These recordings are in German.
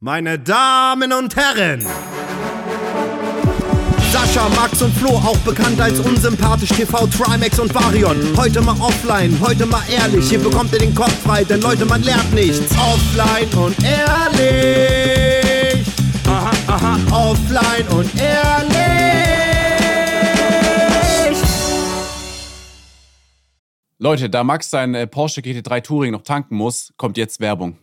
Meine Damen und Herren! Sascha, Max und Flo, auch bekannt als unsympathisch TV, Trimax und Varion. Heute mal offline, heute mal ehrlich, hier bekommt ihr den Kopf frei, denn Leute, man lernt nichts. Offline und ehrlich. Aha, aha, offline und ehrlich. Leute, da Max sein äh, Porsche GT3 Touring noch tanken muss, kommt jetzt Werbung.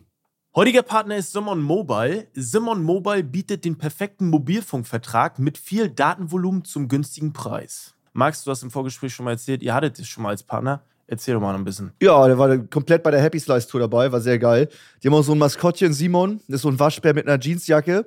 Heutiger Partner ist Simon Mobile. Simon Mobile bietet den perfekten Mobilfunkvertrag mit viel Datenvolumen zum günstigen Preis. Max, du hast im Vorgespräch schon mal erzählt, ihr hattet es schon mal als Partner. Erzähl doch mal ein bisschen. Ja, der war komplett bei der Happy Slice Tour dabei, war sehr geil. Die haben auch so ein Maskottchen, Simon, das ist so ein Waschbär mit einer Jeansjacke.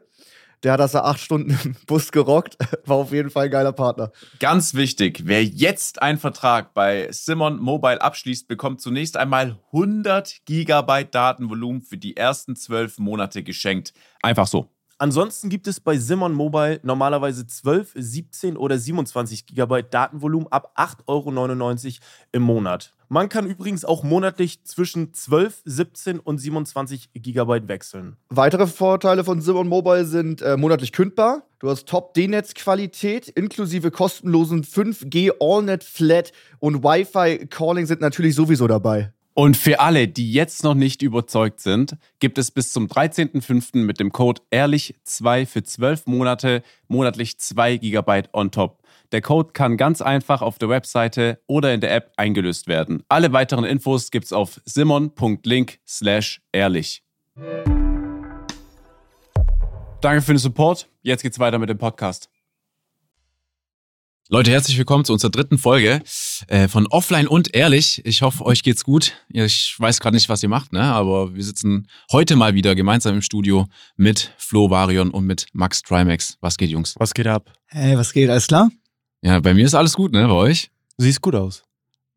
Der hat das da acht Stunden im Bus gerockt. War auf jeden Fall ein geiler Partner. Ganz wichtig, wer jetzt einen Vertrag bei Simon Mobile abschließt, bekommt zunächst einmal 100 Gigabyte Datenvolumen für die ersten zwölf Monate geschenkt. Einfach so. Ansonsten gibt es bei Simon Mobile normalerweise 12, 17 oder 27 GB Datenvolumen ab 8,99 Euro im Monat. Man kann übrigens auch monatlich zwischen 12, 17 und 27 GB wechseln. Weitere Vorteile von Simon Mobile sind äh, monatlich kündbar. Du hast Top-D-Netz-Qualität inklusive kostenlosen 5G AllNet Flat und Wi-Fi Calling sind natürlich sowieso dabei. Und für alle, die jetzt noch nicht überzeugt sind, gibt es bis zum 13.05. mit dem Code ehrlich2 für 12 Monate monatlich 2 GB on top. Der Code kann ganz einfach auf der Webseite oder in der App eingelöst werden. Alle weiteren Infos gibt's auf simon.link slash ehrlich. Danke für den Support. Jetzt geht's weiter mit dem Podcast. Leute, herzlich willkommen zu unserer dritten Folge äh, von Offline und Ehrlich. Ich hoffe, euch geht's gut. Ich weiß gerade nicht, was ihr macht, ne? aber wir sitzen heute mal wieder gemeinsam im Studio mit Flo Varion und mit Max Trimax. Was geht, Jungs? Was geht ab? Hey, was geht? Alles klar? Ja, bei mir ist alles gut, ne? Bei euch? Siehst gut aus.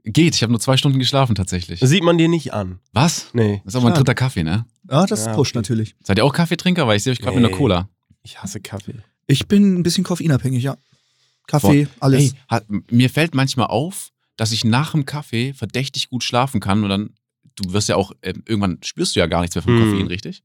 Geht, ich habe nur zwei Stunden geschlafen tatsächlich. Das sieht man dir nicht an. Was? Nee. Das ist aber mein dritter Kaffee, ne? Ja, das Ja, pusht okay. natürlich. Seid ihr auch Kaffeetrinker? Weil ich sehe euch gerade mit einer Nee. Cola. Ich hasse Kaffee. Ich bin ein bisschen koffeinabhängig, ja. Kaffee, alles. Ey, hat, mir fällt manchmal auf, dass ich nach dem Kaffee verdächtig gut schlafen kann und dann, du wirst ja auch, äh, irgendwann spürst du ja gar nichts mehr vom Hm. Koffein, richtig?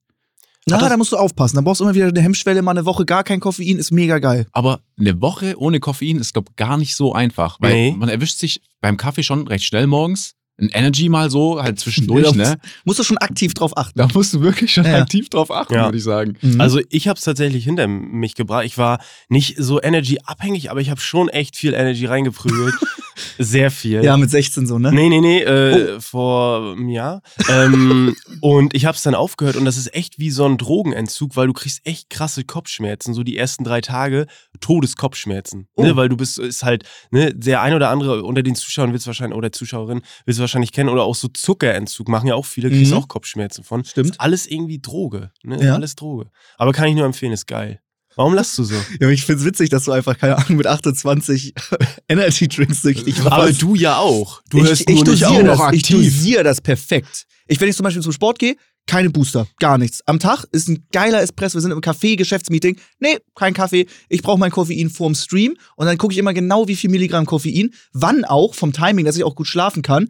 Na, das- da musst du aufpassen. Da brauchst du immer wieder eine Hemmschwelle, mal eine Woche gar kein Koffein, ist mega geil. Aber eine Woche ohne Koffein ist, glaube gar nicht so einfach. Weil Nee. man erwischt sich beim Kaffee schon recht schnell morgens. Ein Energy mal so, halt zwischendurch, Ja, ne? Musst du schon aktiv drauf achten. Da musst du wirklich schon Ja. aktiv drauf achten, Ja. würde ich sagen. Mhm. Also ich habe es tatsächlich hinter mich gebracht. Ich war nicht so Energy abhängig, aber ich habe schon echt viel Energy reingeprügelt. Sehr viel. ja, mit 16 so, ne? Nee, nee, nee, äh, vor einem Jahr. Ähm, und ich habe es dann aufgehört und das ist echt wie so ein Drogenentzug, weil du kriegst echt krasse Kopfschmerzen. So die ersten drei Tage Todeskopfschmerzen. Oh. Ne? Weil du bist, ist halt, ne, der ein oder andere unter den Zuschauern wird es wahrscheinlich, oder Zuschauerin wird es wahrscheinlich kennen, oder auch so Zuckerentzug machen ja auch viele, kriegst Mhm. auch Kopfschmerzen von. Stimmt. Ist alles irgendwie Droge. Ne? Ja. Alles Droge. Aber kann ich nur empfehlen, ist geil. Warum lachst du so? Ja, ich find's witzig, dass du einfach, keine Ahnung, mit 28 Energy Drinks süchtig Aber warst. du ja auch. Du ich, hörst ich nur nicht dosiere das, ich dosiere das perfekt. Ich, wenn ich zum Beispiel zum Sport gehe, keine Booster, gar nichts. Am Tag ist ein geiler Espresso, wir sind im Café, Geschäftsmeeting. Nee, kein Kaffee. Ich brauche mein Koffein vorm Stream und dann gucke ich immer genau, wie viel Milligramm Koffein, wann auch, vom Timing, dass ich auch gut schlafen kann.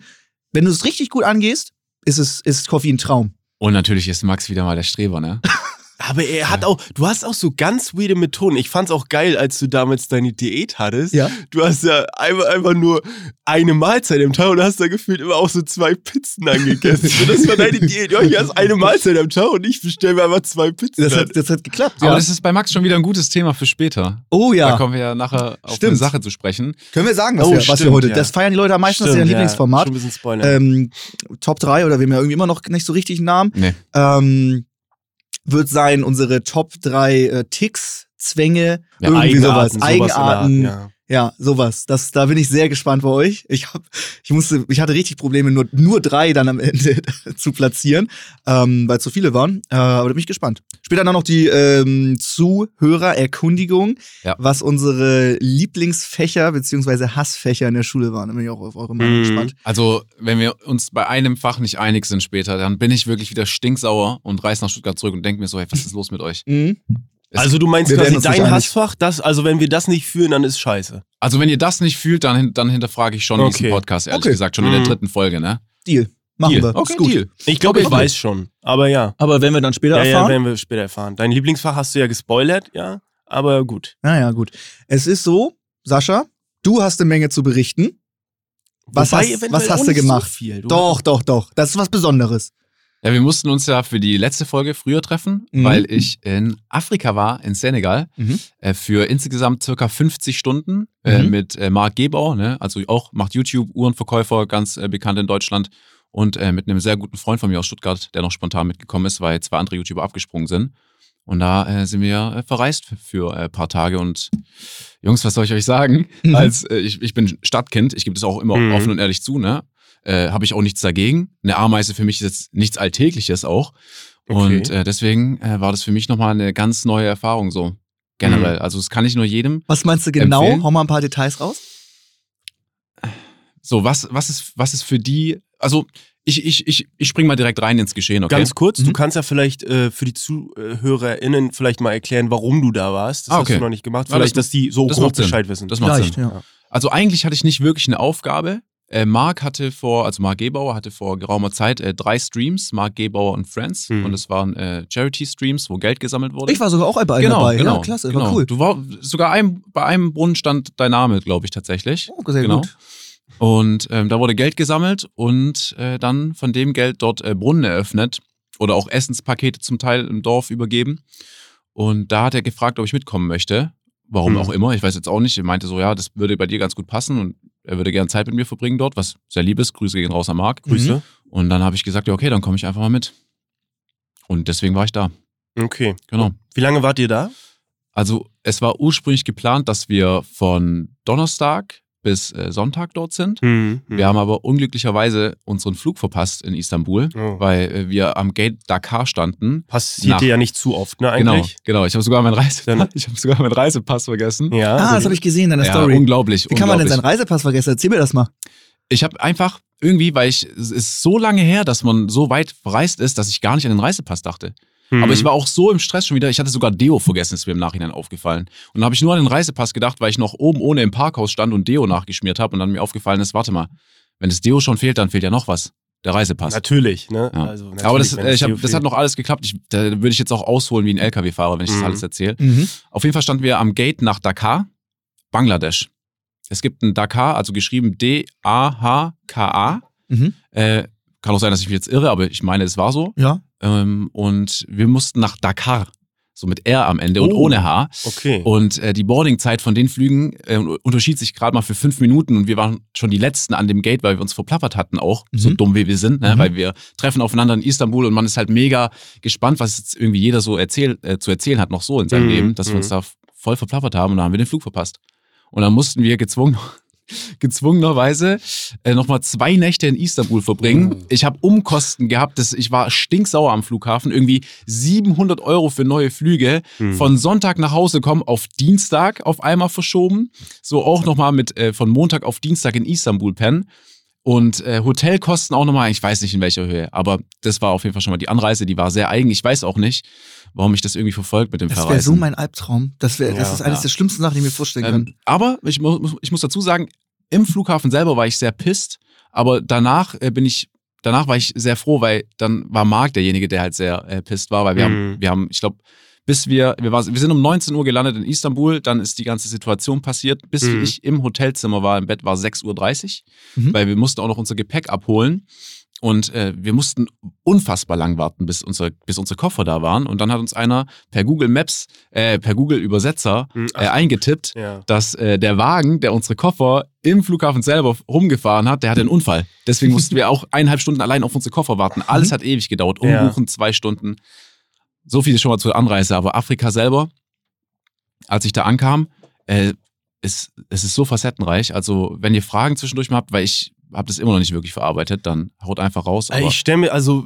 Wenn du es richtig gut angehst, ist es ist Koffein ein Traum. Und natürlich ist Max wieder mal der Streber, ne? Aber er hat auch, du hast auch so ganz weirde Methoden. Ich fand's auch geil, als du damals deine Diät hattest. Ja. Du hast ja einfach, einfach nur eine Mahlzeit am Tag und hast da gefühlt immer auch so zwei Pizzen angegessen. das war deine Diät. Ja, hier hast eine Mahlzeit am Tag und ich bestelle mir einfach zwei Pizzen. Das hat, das hat geklappt. Aber Ja. das ist bei Max schon wieder ein gutes Thema für später. oh Da ja. kommen wir ja nachher auf Stimmt. eine Sache zu sprechen. Können wir sagen, was, Oh, wir, was wir stimmt, heute. ja. Das feiern die Leute am meisten, das ist Stimmt, ihr Lieblingsformat. Schon ein bisschen Spoiler. ähm, Top 3 oder wir haben ja irgendwie immer noch nicht so richtig einen Namen, Nee. ähm, wird sein unsere Top 3 äh, Ticks, Zwänge, Ja, irgendwie sowas. sowas Eigenarten. Art, ja. Ja, sowas. Das, da bin ich sehr gespannt bei euch. Ich hab, ich musste, ich hatte richtig Probleme, nur, nur drei dann am Ende zu platzieren, ähm, weil so viele waren. Äh, aber da bin ich gespannt. Später dann noch die ähm, Zuhörererkundigung, Ja. was unsere Lieblingsfächer beziehungsweise Hassfächer in der Schule waren. Da bin ich auch auf eure Meinung Mhm. gespannt. Also, wenn wir uns bei einem Fach nicht einig sind später, dann bin ich wirklich wieder stinksauer und reiß nach Stuttgart zurück und denke mir so, hey, was ist los mit euch? Mhm. Also du meinst quasi dein. Hassfach, das, also wenn wir das nicht fühlen, dann ist scheiße. Also, wenn ihr das nicht fühlt, dann, dann hinterfrage ich schon Okay. diesen Podcast, ehrlich Okay. gesagt, schon in der Mhm. dritten Folge, ne? Deal. Machen Deal. wir. Okay, ist gut. Deal. Ich glaube, ich Okay. weiß schon. Aber ja. Aber wenn wir dann später Ja, ja, erfahren. werden wir später erfahren. Dein Lieblingsfach hast du ja gespoilert, ja. Aber gut. naja, gut. Es ist so, Sascha, du hast eine Menge zu berichten. Was Wobei hast- was hast du gemacht? So viel. Du Doch, doch, doch. Das ist was Besonderes. Ja, wir mussten uns ja für die letzte Folge früher treffen, Mhm. weil ich in Afrika war, in Senegal, Mhm. äh, für insgesamt circa 50 Stunden äh, Mhm. mit äh, Marc Gebau, ne? also auch macht YouTube, Uhrenverkäufer, ganz äh, bekannt in Deutschland und äh, mit einem sehr guten Freund von mir aus Stuttgart, der noch spontan mitgekommen ist, weil zwei andere YouTuber abgesprungen sind. Und da äh, sind wir verreist für, ein paar Tage und Jungs, was soll ich euch sagen? Mhm. Als ich, ich bin Stadtkind, ich gebe das auch immer Mhm. offen und ehrlich zu, ne? Äh, Habe ich auch nichts dagegen. Eine Ameise für mich ist jetzt nichts Alltägliches auch. Okay. Und äh, deswegen äh, war das für mich nochmal eine ganz neue Erfahrung so. Generell. Also das kann ich nur jedem. Was meinst du genau? Empfehlen? Hau mal ein paar Details raus. So, was, was ist, was ist für die, also ich, ich, ich, ich spring mal direkt rein ins Geschehen, okay? Ganz kurz, du Mhm. kannst ja vielleicht äh, für die ZuhörerInnen vielleicht mal erklären, warum du da warst. Das Ah, hast okay. du noch nicht gemacht. Ja, Vielleicht, das- dass die so das grob. Bescheid wissen. Das macht Vielleicht, Sinn. ja. Also eigentlich hatte ich nicht wirklich eine Aufgabe. Äh, Marc hatte vor, also Marc Gebauer hatte vor geraumer Zeit äh, drei Streams, Marc Gebauer und Friends. Mhm. Und es waren äh, Charity-Streams, wo Geld gesammelt wurde. Ich war sogar auch bei einem genau, dabei. genau, ja, klasse, genau. war cool. Du war sogar ein, bei einem Brunnen stand dein Name, glaube ich, tatsächlich. Oh, sehr genau. gut. Und ähm, da wurde Geld gesammelt und äh, dann von dem Geld dort äh, Brunnen eröffnet oder auch Essenspakete zum Teil im Dorf übergeben. Und da hat er gefragt, ob ich mitkommen möchte. Warum Mhm. auch immer, ich weiß jetzt auch nicht. Er meinte so, ja, das würde bei dir ganz gut passen und er würde gerne Zeit mit mir verbringen dort, was sehr lieb ist. Grüße gehen raus an Marc. Grüße. Und dann habe ich gesagt, ja, okay, dann komme ich einfach mal mit. Und deswegen war ich da. Okay. Genau. Wie lange wart ihr da? Also es war ursprünglich geplant, dass wir von Donnerstag bis äh, Sonntag dort sind. Mhm. Wir haben aber unglücklicherweise unseren Flug verpasst in Istanbul, Oh. weil äh, wir am Gate Dakar standen. Passiert dir ja nicht zu oft, ne, Genau, eigentlich? genau. Ich habe sogar meinen Reise, Dann- ich habe sogar meinen Reisepass vergessen. Ja. Ah, also das habe ich gesehen in deiner Ja, Story. unglaublich. Wie kann man denn seinen. Reisepass vergessen? Erzähl mir das mal. Ich habe einfach irgendwie, weil ich es ist so lange her, dass man so weit verreist ist, dass ich gar nicht an den Reisepass dachte. Mhm. Aber ich war auch so im Stress schon wieder, ich hatte sogar Deo vergessen, ist mir im Nachhinein aufgefallen. Und dann habe ich nur an den Reisepass gedacht, weil ich noch oben ohne im Parkhaus stand und Deo nachgeschmiert habe und dann mir aufgefallen ist, warte mal, wenn das Deo schon fehlt, dann fehlt ja noch was. Der Reisepass. Natürlich, ne? Ja. Also, Aber das, natürlich, äh, ich hab, das hat noch alles geklappt. Ich, da würde ich jetzt auch ausholen wie ein LKW-Fahrer, wenn ich das Mhm. alles erzähle. Mhm. Auf jeden Fall standen wir am Gate nach Dakar, Bangladesch. Es gibt ein Dakar, also geschrieben D-A-H-K-A. Mhm. Äh, kann auch sein, dass ich mich jetzt irre, aber ich meine, es war so. Ja. Ähm, und wir mussten nach Dakar, so mit R am Ende und Oh. ohne H. Okay. Und äh, die Boardingzeit von den Flügen äh, unterschied sich gerade mal für fünf Minuten und wir waren schon die Letzten an dem Gate, weil wir uns verplappert hatten auch, so Mhm. dumm wie wir sind, ne? Mhm. weil wir treffen aufeinander in Istanbul und man ist halt mega gespannt, was jetzt irgendwie jeder so erzähl, äh, zu erzählen hat, noch so in seinem Mhm. Leben, dass wir uns da voll verplappert haben und dann haben wir den Flug verpasst. Und dann mussten wir gezwungen, gezwungenerweise äh, nochmal zwei Nächte in Istanbul verbringen. Ich habe Umkosten gehabt, das, ich war stinksauer am Flughafen, irgendwie 700 Euro für neue Flüge, Mhm. von Sonntag nach Hause kommen, auf Dienstag auf einmal verschoben, so auch nochmal mit äh, von Montag auf Dienstag in Istanbul pennen. Und äh, Hotelkosten auch nochmal, ich weiß nicht in welcher Höhe, aber das war auf jeden Fall schon mal die Anreise, die war sehr eigen. Ich weiß auch nicht, warum mich das irgendwie verfolgt mit dem Das wäre Verreisen. so mein Albtraum. Das, wär, das Ja, ist eines ja. der schlimmsten Sachen, die ich mir vorstellen kann. Ähm, aber ich, mu muss- ich muss dazu sagen, im Flughafen selber war ich sehr pisst, aber danach äh, bin ich, danach war ich sehr froh, weil dann war Marc derjenige, der halt sehr äh, pisst war, weil wir Mhm. haben, wir haben, ich glaube, bis wir, wir, war, wir sind um 19 Uhr gelandet in Istanbul, dann ist die ganze Situation passiert, bis Mhm. ich im Hotelzimmer war, im Bett war 6.30 Uhr, Mhm. weil wir mussten auch noch unser Gepäck abholen. Und äh, wir mussten unfassbar lang warten, bis unsere, bis unsere Koffer da waren. Und dann hat uns einer per Google Maps, äh, per Google Übersetzer Mhm. äh, eingetippt, Ja. dass äh, der Wagen, der unsere Koffer im Flughafen selber rumgefahren hat, der hatte einen Unfall. Deswegen mussten wir auch eineinhalb Stunden allein auf unsere Koffer warten. Alles hat ewig gedauert. Ja. Umbuchen zwei Stunden. So viel schon mal zur Anreise. Aber Afrika selber, als ich da ankam, äh, ist, es ist so facettenreich. Also wenn ihr Fragen zwischendurch mal habt, weil ich habe das immer noch nicht wirklich verarbeitet, dann haut einfach raus. Ich stelle mir, also,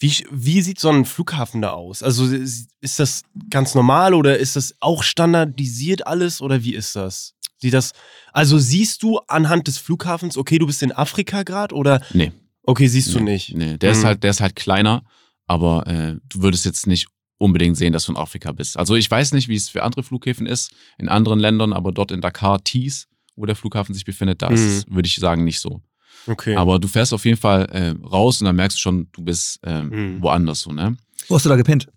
wie, wie sieht so ein Flughafen da aus? Also, ist das ganz normal oder ist das auch standardisiert alles oder wie ist das? Sieht das, also siehst du anhand des Flughafens, okay, du bist in Afrika gerade oder, nee, okay, siehst du nee, nicht? Nee, der ist Mhm. halt, der ist halt kleiner, aber äh, du würdest jetzt nicht unbedingt sehen, dass du in Afrika bist. Also ich weiß nicht, wie es für andere Flughäfen ist in anderen Ländern, aber dort in Dakar, Tees, wo der Flughafen sich befindet, da ist Mhm. es, würde ich sagen, nicht so. Okay. Aber du fährst auf jeden Fall äh, raus und dann merkst du schon, du bist ähm, Mhm. woanders so, ne? Wo hast du da gepennt?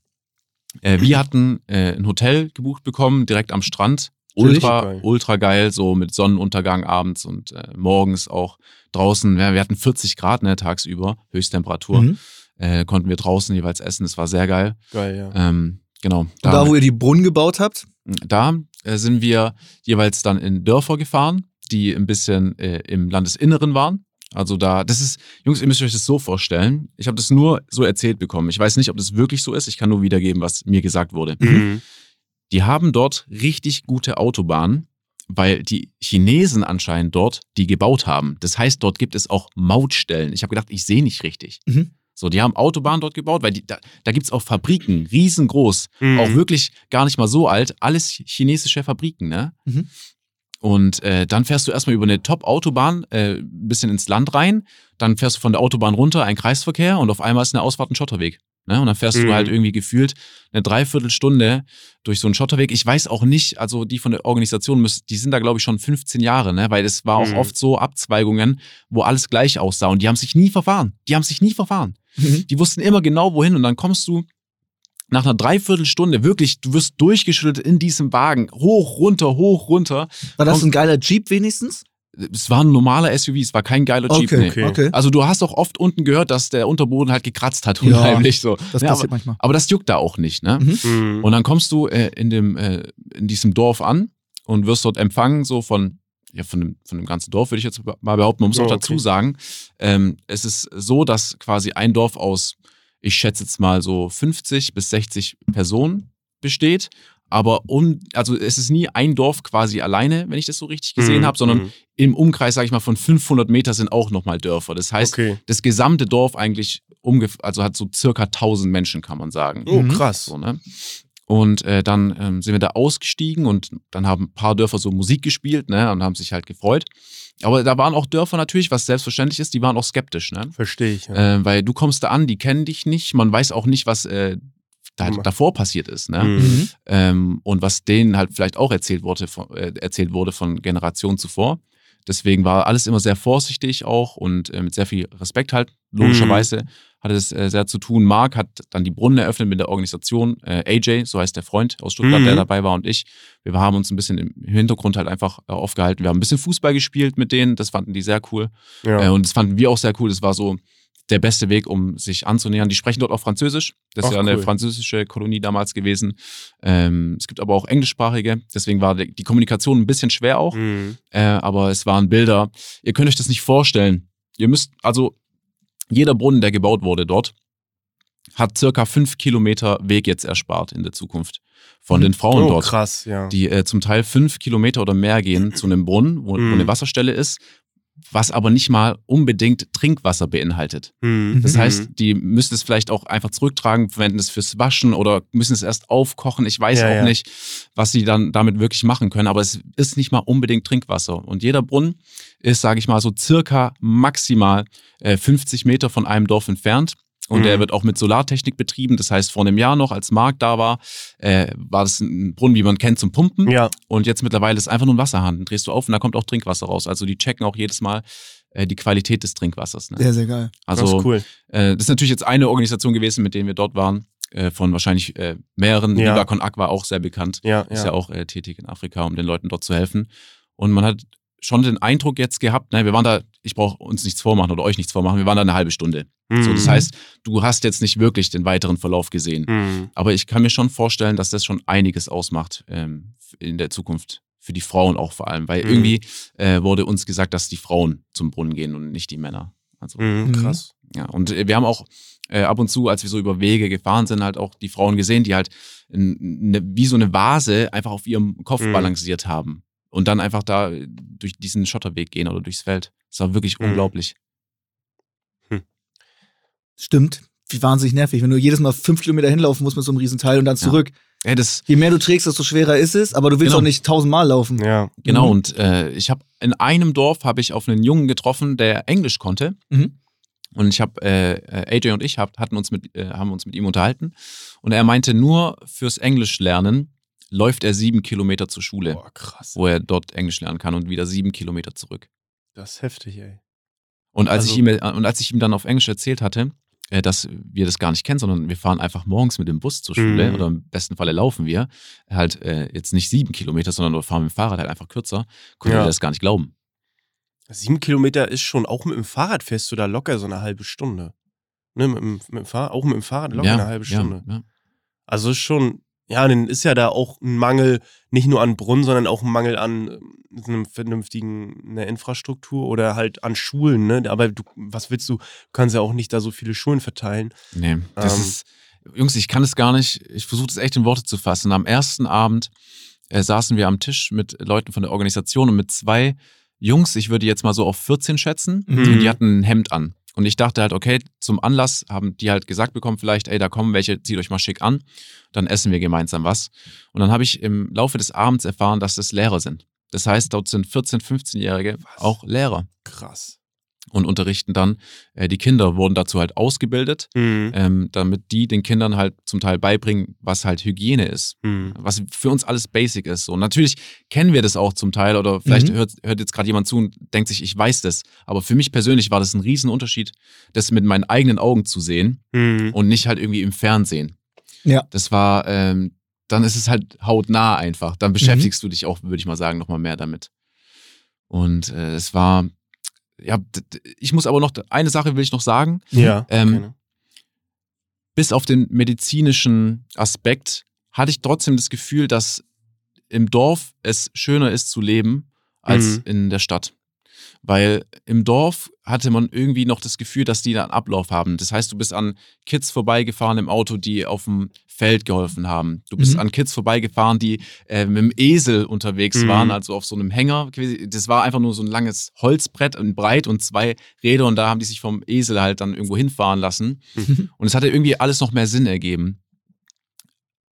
Äh, wir hatten äh, ein Hotel gebucht bekommen, direkt am Strand. Ultra, Geil. ultra geil, so mit Sonnenuntergang abends und äh, morgens auch draußen. Ja, wir hatten 40 Grad ne, tagsüber, Höchsttemperatur. Mhm. Äh, konnten wir draußen jeweils essen, das war sehr geil. Geil, ja. Ähm, genau. Und da, wo ihr die Brunnen gebaut habt? Da äh, sind wir jeweils dann in Dörfer gefahren, die ein bisschen äh, im Landesinneren waren. Also da, das ist, Jungs, ihr müsst euch das so vorstellen. Ich habe das nur so erzählt bekommen. Ich weiß nicht, ob das wirklich so ist. Ich kann nur wiedergeben, was mir gesagt wurde. Mhm. Die haben dort richtig gute Autobahnen, weil die Chinesen anscheinend dort die gebaut haben. Das heißt, dort gibt es auch Mautstellen. Ich habe gedacht, ich sehe nicht richtig. Mhm. So, die haben Autobahnen dort gebaut, weil die, da, da gibt es auch Fabriken, riesengroß, Mhm. auch wirklich gar nicht mal so alt, alles chinesische Fabriken, ne? Mhm. Und äh, dann fährst du erstmal über eine Top-Autobahn äh, ein bisschen ins Land rein, dann fährst du von der Autobahn runter, ein Kreisverkehr und auf einmal ist eine Ausfahrt ein Schotterweg. Ne? Und dann fährst Mhm. du halt irgendwie gefühlt eine Dreiviertelstunde durch so einen Schotterweg. Ich weiß auch nicht, also die von der Organisation, müssen, die sind da glaube ich schon 15 Jahre, ne? weil es war auch Mhm. oft so Abzweigungen, wo alles gleich aussah und die haben sich nie verfahren. Die haben sich nie verfahren. Mhm. Die wussten immer genau wohin und dann kommst du nach einer Dreiviertelstunde wirklich, du wirst durchgeschüttelt in diesem Wagen, hoch, runter, hoch, runter. War das ein geiler Jeep wenigstens? Es war ein normaler SUV, es war kein geiler Jeep. Okay, nee. Okay. okay. Also du hast auch oft unten gehört, dass der Unterboden halt gekratzt hat, Ja, unheimlich so. Das Ja, passiert aber, manchmal. aber das juckt da auch nicht, ne? Mhm. Mhm. Und dann kommst du äh, in, dem, äh, in diesem Dorf an und wirst dort empfangen, so von, ja, von, dem, von dem ganzen Dorf, würde ich jetzt mal behaupten. Man muss Oh, auch okay. dazu sagen, ähm, es ist so, dass quasi ein Dorf aus, ich schätze jetzt mal so 50 bis 60 Personen besteht. Aber um, also es ist nie ein Dorf quasi alleine, wenn ich das so richtig gesehen Mhm. habe, sondern Mhm. im Umkreis, sage ich mal, von 500 Meter sind auch nochmal Dörfer. Das heißt, Okay. das gesamte Dorf eigentlich also hat so circa 1000 Menschen, kann man sagen. Oh, Mhm. krass. So, ne? Und äh, dann ähm, sind wir da ausgestiegen und dann haben ein paar Dörfer so Musik gespielt ne? und haben sich halt gefreut. Aber da waren auch Dörfer natürlich, was selbstverständlich ist, die waren auch skeptisch. Ne? Verstehe ich. Ja. Äh, weil du kommst da an, die kennen dich nicht, man weiß auch nicht, was äh, da, Mhm. davor passiert ist. Ne? Mhm. Mhm. ähm, und was denen halt vielleicht auch erzählt wurde, von, äh, erzählt wurde von Generationen zuvor. Deswegen war alles immer sehr vorsichtig auch und äh, mit sehr viel Respekt halt. Logischerweise hatte es äh, sehr zu tun. Marc hat dann die Brunnen eröffnet mit der Organisation. Äh, AJ, so heißt der Freund aus Stuttgart, Mhm. der dabei war und ich. Wir haben uns ein bisschen im Hintergrund halt einfach äh, aufgehalten. Wir haben ein bisschen Fußball gespielt mit denen. Das fanden die sehr cool. Ja. Äh, und das fanden wir auch sehr cool. Das war so der beste Weg, um sich anzunähern. Die sprechen dort auch Französisch. Das ist Ach, ja eine cool. französische Kolonie damals gewesen. Ähm, es gibt aber auch englischsprachige. Deswegen war die die Kommunikation ein bisschen schwer auch. Mhm. Äh, aber es waren Bilder. Ihr könnt euch das nicht vorstellen. Ihr müsst, also jeder Brunnen, der gebaut wurde dort, hat circa fünf Kilometer Weg jetzt erspart in der Zukunft von den Frauen Oh, dort krass, ja. die äh, zum Teil fünf Kilometer oder mehr gehen zu einem Brunnen, wo, wo Mhm. eine Wasserstelle ist, was aber nicht mal unbedingt Trinkwasser beinhaltet. Mhm. Das Mhm. heißt, die müssen es vielleicht auch einfach zurücktragen, verwenden es fürs Waschen oder müssen es erst aufkochen. Ich weiß Ja, auch ja. nicht, was sie dann damit wirklich machen können, aber es ist nicht mal unbedingt Trinkwasser. Und jeder Brunnen ist, sage ich mal, so circa maximal äh, 50 Meter von einem Dorf entfernt. Und Mhm. der wird auch mit Solartechnik betrieben. Das heißt, vor einem Jahr noch, als Marc da war, äh, war das ein Brunnen, wie man kennt, zum Pumpen. ja. Und jetzt mittlerweile ist einfach nur ein Wasserhahn. Den drehst du auf und da kommt auch Trinkwasser raus. Also die checken auch jedes Mal äh, die Qualität des Trinkwassers. Ne? Sehr, sehr geil. das Also ist cool. äh, das ist natürlich jetzt eine Organisation gewesen, mit denen wir dort waren. Äh, von wahrscheinlich äh, mehreren. Ja. Viva Con Aqua auch sehr bekannt. Ja, Ist ja. ja auch äh, tätig in Afrika, um den Leuten dort zu helfen. Und man hat schon den Eindruck jetzt gehabt, ne, wir waren da, ich brauche uns nichts vormachen oder euch nichts vormachen, wir waren da eine halbe Stunde. So, das Mhm. heißt, du hast jetzt nicht wirklich den weiteren Verlauf gesehen. Mhm. Aber ich kann mir schon vorstellen, dass das schon einiges ausmacht ähm, in der Zukunft. Für die Frauen auch vor allem. Weil Mhm. irgendwie äh, wurde uns gesagt, dass die Frauen zum Brunnen gehen und nicht die Männer. Also, Mhm. Krass. ja. Und äh, wir haben auch äh, ab und zu, als wir so über Wege gefahren sind, halt auch die Frauen gesehen, die halt n- ne, wie so eine Vase einfach auf ihrem Kopf Mhm. balanciert haben. Und dann einfach da durch diesen Schotterweg gehen oder durchs Feld. Das war wirklich Mhm. unglaublich. Stimmt. Wie wahnsinnig nervig, wenn du jedes Mal fünf Kilometer hinlaufen musst mit so einem Riesenteil und dann Ja. zurück. Ey, das, Je mehr du trägst, desto schwerer ist es, aber du willst Genau. auch nicht tausendmal laufen. Ja. Genau, Mhm. und äh, ich habe in einem Dorf habe ich auf einen Jungen getroffen, der Englisch konnte. Mhm. Und ich habe äh, äh, AJ und ich hab, hatten uns mit, äh, haben uns mit ihm unterhalten. Und er meinte, nur fürs Englisch lernen läuft er sieben Kilometer zur Schule, Boah, krass. wo er dort Englisch lernen kann und wieder sieben Kilometer zurück. Das ist heftig, ey. Und als, Also- ich ihm, äh, und als ich ihm dann auf Englisch erzählt hatte, äh, dass wir das gar nicht kennen, sondern wir fahren einfach morgens mit dem Bus zur Schule Mhm. oder im besten Falle laufen wir, halt äh, jetzt nicht sieben Kilometer, sondern wir fahren mit dem Fahrrad halt einfach kürzer, konnte Ja. er das gar nicht glauben. Sieben Kilometer ist schon, auch mit dem Fahrrad fährst du da locker so eine halbe Stunde. Ne, mit, mit dem Fahrrad, auch mit dem Fahrrad locker eine halbe Stunde. Ja, ja. Also ist schon, ja, dann ist ja da auch ein Mangel, nicht nur an Brunnen, sondern auch ein Mangel an ähm, einem vernünftigen einer Infrastruktur oder halt an Schulen, ne? Aber du, was willst du? Du kannst ja auch nicht da so viele Schulen verteilen. Nee, das Ähm. ist, Jungs, ich kann es gar nicht, ich versuche das echt in Worte zu fassen. Am ersten Abend äh, saßen wir am Tisch mit Leuten von der Organisation und mit zwei Jungs, ich würde jetzt mal so auf 14 schätzen, Mhm. und die hatten ein Hemd an. Und ich dachte halt, okay, zum Anlass haben die halt gesagt bekommen, vielleicht, ey, da kommen welche, zieht euch mal schick an, dann essen wir gemeinsam was. Und dann habe ich im Laufe des Abends erfahren, dass das Lehrer sind. Das heißt, dort sind 14-, 15-Jährige auch Lehrer Krass. Und unterrichten dann. Äh, die Kinder wurden dazu halt ausgebildet Mhm. ähm, damit die den Kindern halt zum Teil beibringen, was halt Hygiene ist. Mhm. Was für uns alles basic ist. Und natürlich kennen wir das auch zum Teil oder vielleicht Mhm. hört, hört jetzt gerade jemand zu und denkt sich, ich weiß das. Aber für mich persönlich war das ein Riesenunterschied, das mit meinen eigenen Augen zu sehen Mhm. und nicht halt irgendwie im Fernsehen. Ja. Das war, ähm, dann ist es halt hautnah einfach. Dann beschäftigst du dich auch, würde ich mal sagen, nochmal mehr damit. Und äh, es war, ja, ich muss aber noch, eine Sache will ich noch sagen. Ja. Ähm, bis auf den medizinischen Aspekt hatte ich trotzdem das Gefühl, dass im Dorf es schöner ist zu leben als Mhm. in der Stadt. Weil im Dorf hatte man irgendwie noch das Gefühl, dass die da einen Ablauf haben. Das heißt, du bist an Kids vorbeigefahren im Auto, die auf dem Feld geholfen haben. Du bist Mhm. an Kids vorbeigefahren, die äh, mit dem Esel unterwegs Mhm. waren, also auf so einem Hänger. Das war einfach nur so ein langes Holzbrett und breit und zwei Räder und da haben die sich vom Esel halt dann irgendwo hinfahren lassen. Mhm. Und es hatte irgendwie alles noch mehr Sinn ergeben.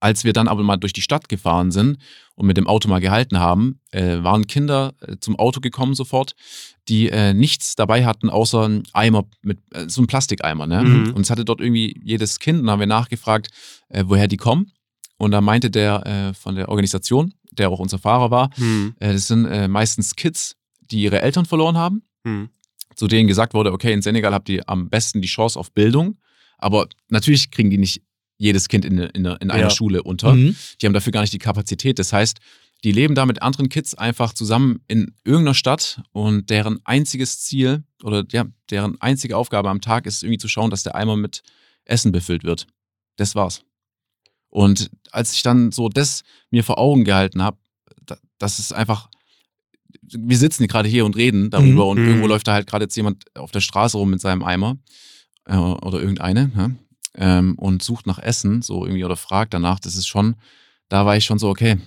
Als wir dann aber mal durch die Stadt gefahren sind und mit dem Auto mal gehalten haben, äh, waren Kinder äh, zum Auto gekommen sofort, die äh, nichts dabei hatten, außer einen Eimer mit äh, so einem Plastikeimer. Ne? Mhm. Und es hatte dort irgendwie jedes Kind und haben wir nachgefragt, äh, woher die kommen. Und da meinte der äh, von der Organisation, der auch unser Fahrer war, Mhm. das sind meistens Kids, die ihre Eltern verloren haben Mhm. zu denen gesagt wurde, okay, in Senegal habt ihr am besten die Chance auf Bildung, aber natürlich kriegen die nicht jedes Kind in, in, in einer Ja. Schule unter. Mhm. Die haben dafür gar nicht die Kapazität. Das heißt, die leben da mit anderen Kids einfach zusammen in irgendeiner Stadt und deren einziges Ziel oder ja, deren einzige Aufgabe am Tag ist irgendwie zu schauen, dass der Eimer mit Essen befüllt wird. Das war's. Und als ich dann so das mir vor Augen gehalten habe, da, das ist einfach, wir sitzen gerade hier und reden darüber Mhm. und Mhm. irgendwo läuft da halt gerade jetzt jemand auf der Straße rum mit seinem Eimer äh, oder irgendeine ja, ähm, und sucht nach Essen so irgendwie oder fragt danach. Das ist schon, da war ich schon so, okay,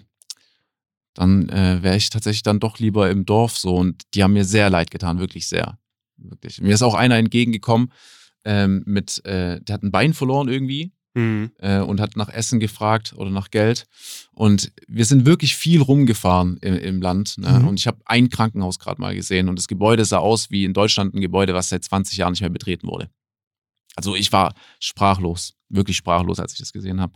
dann äh, wäre ich tatsächlich dann doch lieber im Dorf so und die haben mir sehr leid getan, wirklich sehr. Wirklich. Mir ist auch einer entgegengekommen ähm, mit, äh, der hat ein Bein verloren irgendwie Mhm. äh, und hat nach Essen gefragt oder nach Geld. Und wir sind wirklich viel rumgefahren im, im Land. Ne? Mhm. Und ich habe ein Krankenhaus gerade mal gesehen und das Gebäude sah aus wie in Deutschland ein Gebäude, was seit 20 Jahren nicht mehr betreten wurde. Also ich war sprachlos, wirklich sprachlos, als ich das gesehen habe.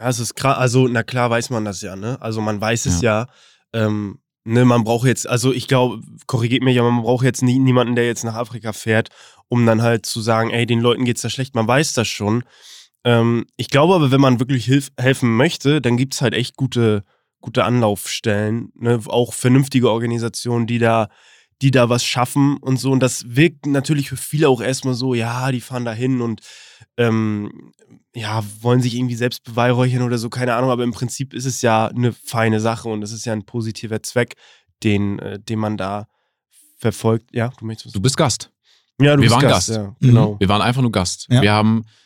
Ja, es ist krass. Also, na klar weiß man das ja, ne? Also, man weiß es ja. ähm, ne, man braucht jetzt, also ich glaube, korrigiert mich, aber man braucht jetzt nie, niemanden, der jetzt nach Afrika fährt, um dann halt zu sagen, ey, den Leuten geht's da schlecht. Man weiß das schon. Ähm, ich glaube aber, wenn man wirklich hilf helfen möchte, dann gibt's halt echt gute, gute Anlaufstellen, ne? Auch vernünftige Organisationen, die da die da was schaffen und so. Und das wirkt natürlich für viele auch erstmal so, ja, die fahren da hin und ähm, ja, wollen sich irgendwie selbst beweihräuchern oder so, keine Ahnung, aber im Prinzip ist es ja eine feine Sache und es ist ja ein positiver Zweck, den, äh, den man da verfolgt. Ja, du möchtest was? Du bist Gast. ja, du wir bist waren Gast. Gast. Ja, genau. Wir waren einfach nur Gast. Ja. Wir haben, äh,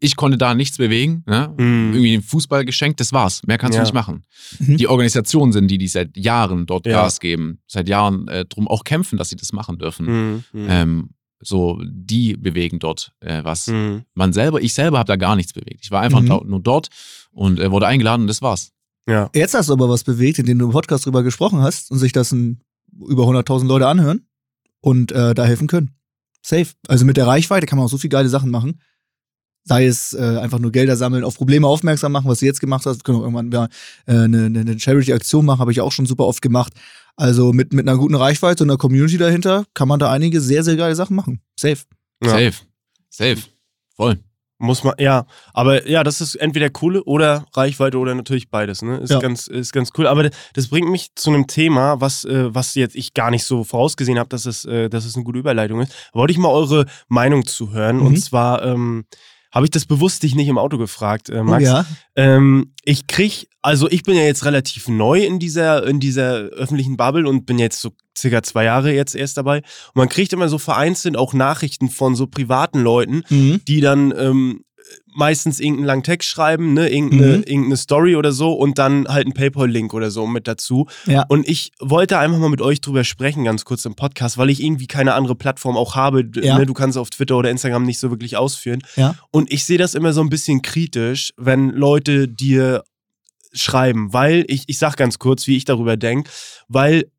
ich konnte da nichts bewegen, ne? Mhm. irgendwie den Fußball geschenkt, das war's. Mehr kannst Ja. du nicht machen. Mhm. Die Organisationen sind die, die seit Jahren dort Ja. Gas geben, seit Jahren äh, drum auch kämpfen, dass sie das machen dürfen. Mhm. Mhm. Ähm, so, die bewegen dort äh, was. Mhm. Man selber, ich selber habe da gar nichts bewegt. Ich war einfach Mhm. nur dort und äh, wurde eingeladen und das war's. Ja. Jetzt hast du aber was bewegt, indem du im Podcast drüber gesprochen hast und sich das ein, über 100.000 Leute anhören und äh, da helfen können. Safe. Also mit der Reichweite kann man auch so viele geile Sachen machen. Sei es äh, einfach nur Gelder sammeln, auf Probleme aufmerksam machen, was du jetzt gemacht hast. Können auch irgendwann ja, äh, eine, eine Charity-Aktion machen, habe ich auch schon super oft gemacht. Also mit, mit einer guten Reichweite und einer Community dahinter kann man da einige sehr, sehr geile Sachen machen. Safe. Ja. Safe. Safe. Voll. Muss man, ja. Aber ja, das ist entweder Kohle oder Reichweite oder natürlich beides, ne? Ist, Ja. ganz, ist ganz cool. Aber das bringt mich zu einem Thema, was, äh, was jetzt ich gar nicht so vorausgesehen habe, dass es, äh, dass es eine gute Überleitung ist. Wollte ich mal eure Meinung zu hören. Mhm. Und zwar ähm, habe ich das bewusst dich nicht im Auto gefragt, äh, Max. Oh, ja. Ähm, ich krieg, also ich bin ja jetzt relativ neu in dieser, in dieser öffentlichen Bubble und bin jetzt so circa zwei Jahre jetzt erst dabei. Und man kriegt immer so vereinzelt auch Nachrichten von so privaten Leuten, Mhm. die dann ähm, meistens irgendeinen langen Text schreiben, ne, irgendeine, Mhm. irgendeine Story oder so und dann halt einen PayPal-Link oder so mit dazu. Ja. Und ich wollte einfach mal mit euch drüber sprechen, ganz kurz im Podcast, weil ich irgendwie keine andere Plattform auch habe. Ja. Ne, du kannst auf Twitter oder Instagram nicht so wirklich ausführen. Ja. Und ich sehe das immer so ein bisschen kritisch, wenn Leute dir schreiben, weil ich, ich sag ganz kurz, wie ich darüber denke, weil,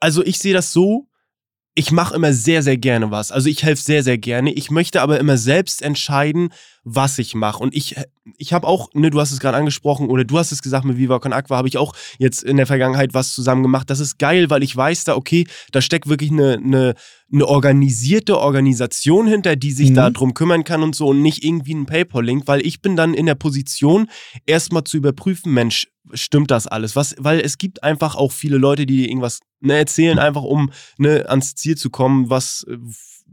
also ich sehe das so, ich mache immer sehr, sehr gerne was. Also ich helfe sehr, sehr gerne. Ich möchte aber immer selbst entscheiden, was ich mache. Und ich, ich habe auch, ne, du hast es gerade angesprochen, oder du hast es gesagt, mit Viva Con Aqua habe ich auch jetzt in der Vergangenheit was zusammen gemacht. Das ist geil, weil ich weiß da, okay, da steckt wirklich eine, eine, eine organisierte Organisation hinter, die sich Mhm. da drum kümmern kann und so und nicht irgendwie ein PayPal-Link, weil ich bin dann in der Position, erstmal zu überprüfen, Mensch, stimmt das alles? Was, weil es gibt einfach auch viele Leute, die dir irgendwas ne, erzählen, einfach um ne, ans Ziel zu kommen, was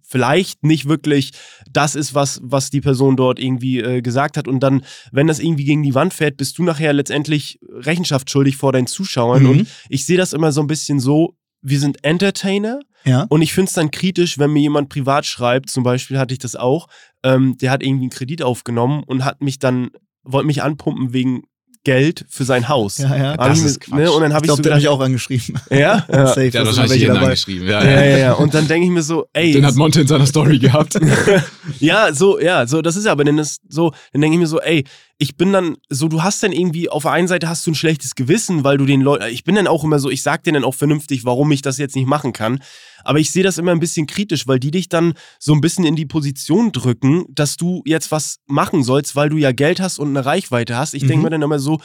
vielleicht nicht wirklich das ist, was, was die Person dort irgendwie äh, gesagt hat. Und dann, wenn das irgendwie gegen die Wand fährt, bist du nachher letztendlich Rechenschaft schuldig vor deinen Zuschauern. Mhm. Und ich sehe das immer so ein bisschen so, wir sind Entertainer Ja. und ich finde es dann kritisch, wenn mir jemand privat schreibt, zum Beispiel hatte ich das auch, ähm, der hat irgendwie einen Kredit aufgenommen und hat mich dann, wollte mich anpumpen wegen Geld für sein Haus. Ja, ja. Das ich ist Quatsch. ne, und dann Ich habe ich, glaube, so hat mich gedacht, auch angeschrieben. ja, ja. Safe, Der hat wahrscheinlich welche jeden dabei. angeschrieben. Ja, Ja, ja. ja, ja. Und dann denke ich mir so, ey, Den hat Monte in seiner Story gehabt. ja, so, ja, so, das ist ja, aber dann ist so, dann denke ich mir so, ey, ich bin dann so, du hast dann irgendwie, auf der einen Seite hast du ein schlechtes Gewissen, weil du den Leuten, ich bin dann auch immer so, ich sag denen dann auch vernünftig, warum ich das jetzt nicht machen kann. Aber ich sehe das immer ein bisschen kritisch, weil die dich dann so ein bisschen in die Position drücken, dass du jetzt was machen sollst, weil du ja Geld hast und eine Reichweite hast. Ich denke Mhm. mir dann immer so,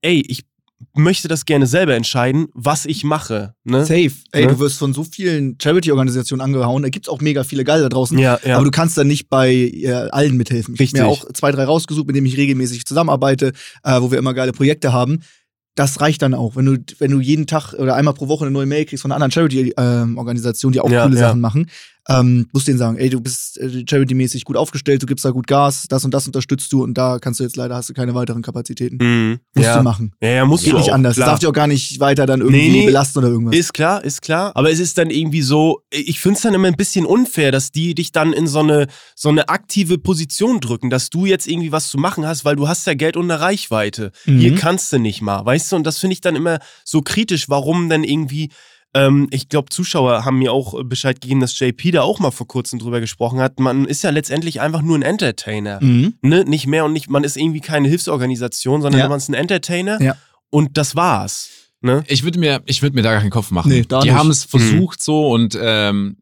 ey, ich möchte das gerne selber entscheiden, was ich mache. Ne? Safe. Ey, Ne? du wirst von so vielen Charity-Organisationen angehauen. Da gibt's auch mega viele geile da draußen. Ja, ja. Aber du kannst dann nicht bei äh, allen mithelfen. Ich habe mir auch zwei, drei rausgesucht, mit denen ich regelmäßig zusammenarbeite, äh, wo wir immer geile Projekte haben. Das reicht dann auch. Wenn du, wenn du jeden Tag oder einmal pro Woche eine neue Mail kriegst von einer anderen Charity-Organisation, die auch Ja, coole. Sachen machen, ähm, musst denen sagen, ey, du bist äh, charity-mäßig gut aufgestellt, du gibst da gut Gas, das und das unterstützt du und da kannst du jetzt leider, hast du keine weiteren Kapazitäten. Mhm. Musst ja. du machen. Ja, ja, musst Geht du nicht auch, anders. Klar. Das darf dich auch gar nicht weiter dann irgendwie Nee, nee. belasten oder irgendwas. Ist klar, ist klar. Aber es ist dann irgendwie so, ich finde es dann immer ein bisschen unfair, dass die dich dann in so eine, so eine aktive Position drücken, dass du jetzt irgendwie was zu machen hast, weil du hast ja Geld und eine Reichweite. Mhm. Hier kannst du nicht mal, weißt du? Und das finde ich dann immer so kritisch, warum denn irgendwie. Ähm, ich glaube, Zuschauer haben mir auch äh, Bescheid gegeben, dass JP da auch mal vor kurzem drüber gesprochen hat. Man ist ja letztendlich einfach nur ein Entertainer. Mhm. Ne? Nicht mehr und nicht, man ist irgendwie keine Hilfsorganisation, sondern Ja. man ist ein Entertainer Ja. und das war's. Ne? Ich würde mir, ich würde mir da gar keinen Kopf machen. Nee, die haben es versucht so und ähm,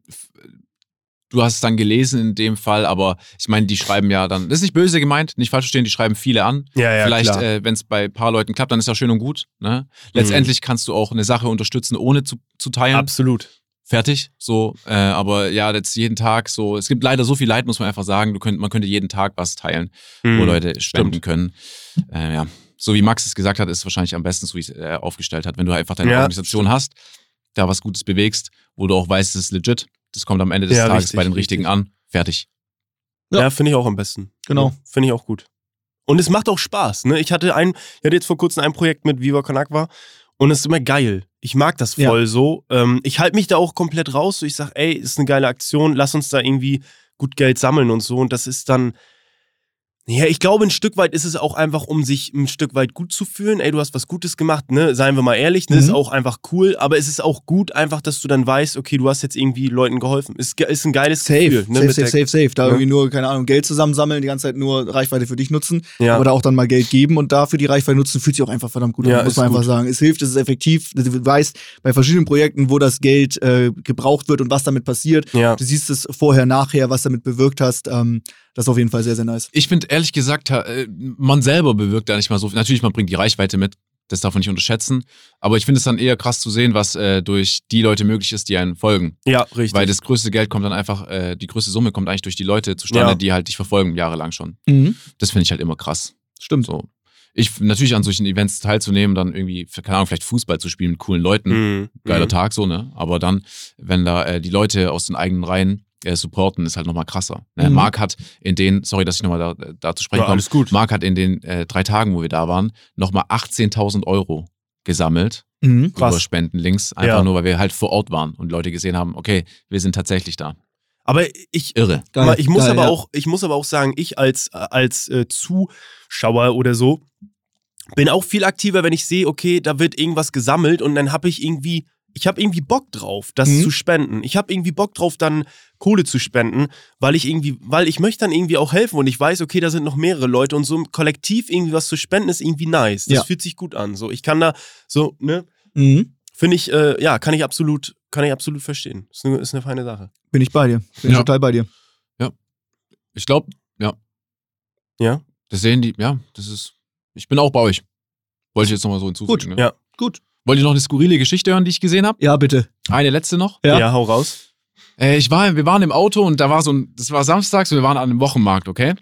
du hast es dann gelesen in dem Fall, aber ich meine, die schreiben ja dann, das ist nicht böse gemeint, nicht falsch verstehen, die schreiben viele an. Ja, ja, Vielleicht, äh, wenn es bei ein paar Leuten klappt, dann ist ja schön und gut. Ne? Letztendlich kannst du auch eine Sache unterstützen, ohne zu, zu teilen. Absolut. Fertig. So, äh, aber ja, jetzt jeden Tag so. Es gibt leider so viel Leid, muss man einfach sagen. Du könnt, man könnte jeden Tag was teilen, wo Mhm. Leute spenden können. Äh, ja. So wie Max es gesagt hat, ist es wahrscheinlich am besten, so wie es äh, aufgestellt hat. Wenn du einfach deine Ja, Organisation hast, da was Gutes bewegst, wo du auch weißt, es ist legit. Das kommt am Ende des Ja, Tages richtig, bei den richtigen richtig. an. Fertig. Ja, Ja. finde ich auch am besten. Genau. Ja, finde ich auch gut. Und es macht auch Spaß. Ne? Ich hatte ein, ich hatte jetzt vor kurzem ein Projekt mit Viva Con Agua und es ist immer geil. Ich mag das Ja. voll so. Ähm, ich halte mich da auch komplett raus. So ich sage, ey, ist eine geile Aktion, lass uns da irgendwie gut Geld sammeln und so. Und das ist dann. Ja, ich glaube, ein Stück weit ist es auch einfach, um sich ein Stück weit gut zu fühlen. Ey, du hast was Gutes gemacht, ne? Seien wir mal ehrlich, ne? Mhm. Ist auch einfach cool. Aber es ist auch gut, einfach, dass du dann weißt, okay, du hast jetzt irgendwie Leuten geholfen. Ist, ist ein geiles Safe, Gefühl. Ne? safe, safe, safe, safe. Da Ja. irgendwie nur, keine Ahnung, Geld zusammensammeln, die ganze Zeit nur Reichweite für dich nutzen, Ja. aber da auch dann mal Geld geben und dafür die Reichweite nutzen, fühlt sich auch einfach verdammt gut Ja, an, muss man einfach gut. sagen. Es hilft, es ist effektiv. Du weißt bei verschiedenen Projekten, wo das Geld äh, gebraucht wird und was damit passiert. Ja. Du siehst es vorher, nachher, was damit bewirkt hast. Ähm, Das ist auf jeden Fall sehr, sehr nice. Ich finde ehrlich gesagt, äh, man selber bewirkt da nicht mal so viel. Natürlich, man bringt die Reichweite mit, das darf man nicht unterschätzen. Aber ich finde es dann eher krass zu sehen, was äh, durch die Leute möglich ist, die einen folgen. Ja, richtig. Weil das größte Geld kommt dann einfach, äh, die größte Summe kommt eigentlich durch die Leute zustande, Ja. die halt dich verfolgen, jahrelang schon. Mhm. Das finde ich halt immer krass. Stimmt. So. Ich natürlich an solchen Events teilzunehmen, dann irgendwie, keine Ahnung, vielleicht Fußball zu spielen mit coolen Leuten. Mhm. Geiler Mhm. Tag, so, ne? Aber dann, wenn da äh, die Leute aus den eigenen Reihen äh, supporten, ist halt nochmal krasser. Ne? Mhm. Marc hat in den, sorry, dass ich nochmal da, da zu sprechen Ja, komme, alles gut. Marc hat in den äh, drei Tagen, wo wir da waren, nochmal 18.000 Euro gesammelt Mhm. Krass. über Spendenlinks, einfach Ja. nur, weil wir halt vor Ort waren und Leute gesehen haben, okay, wir sind tatsächlich da. Aber ich, Irre. Geil, Aber ich muss geil, aber ja. auch, ich muss aber auch sagen, ich als, als äh, Zuschauer oder so bin auch viel aktiver, wenn ich sehe, okay, da wird irgendwas gesammelt und dann habe ich irgendwie, ich habe irgendwie Bock drauf, das Mhm. zu spenden. Ich habe irgendwie Bock drauf, dann Kohle zu spenden, weil ich irgendwie, weil ich möchte dann irgendwie auch helfen und ich weiß, okay, da sind noch mehrere Leute und so im Kollektiv irgendwie was zu spenden ist irgendwie nice. Das Ja. fühlt sich gut an. So, ich kann da so, ne, Mhm. finde ich, äh, ja, kann ich absolut, kann ich absolut verstehen. Ist eine, ist eine feine Sache. Bin ich bei dir. Bin ich Ja. total bei dir. Ich glaube, ja, Ja? das sehen die, ja, das ist, ich bin auch bei euch. Wollte ich jetzt nochmal so hinzufügen. Gut, ne? ja. Gut. Wollt ihr noch eine skurrile Geschichte hören, die ich gesehen habe? Ja, bitte. Eine letzte noch. Ja. ja hau raus. Äh, ich war, wir waren im Auto und da war so ein, das war samstags und wir waren an einem Wochenmarkt, okay?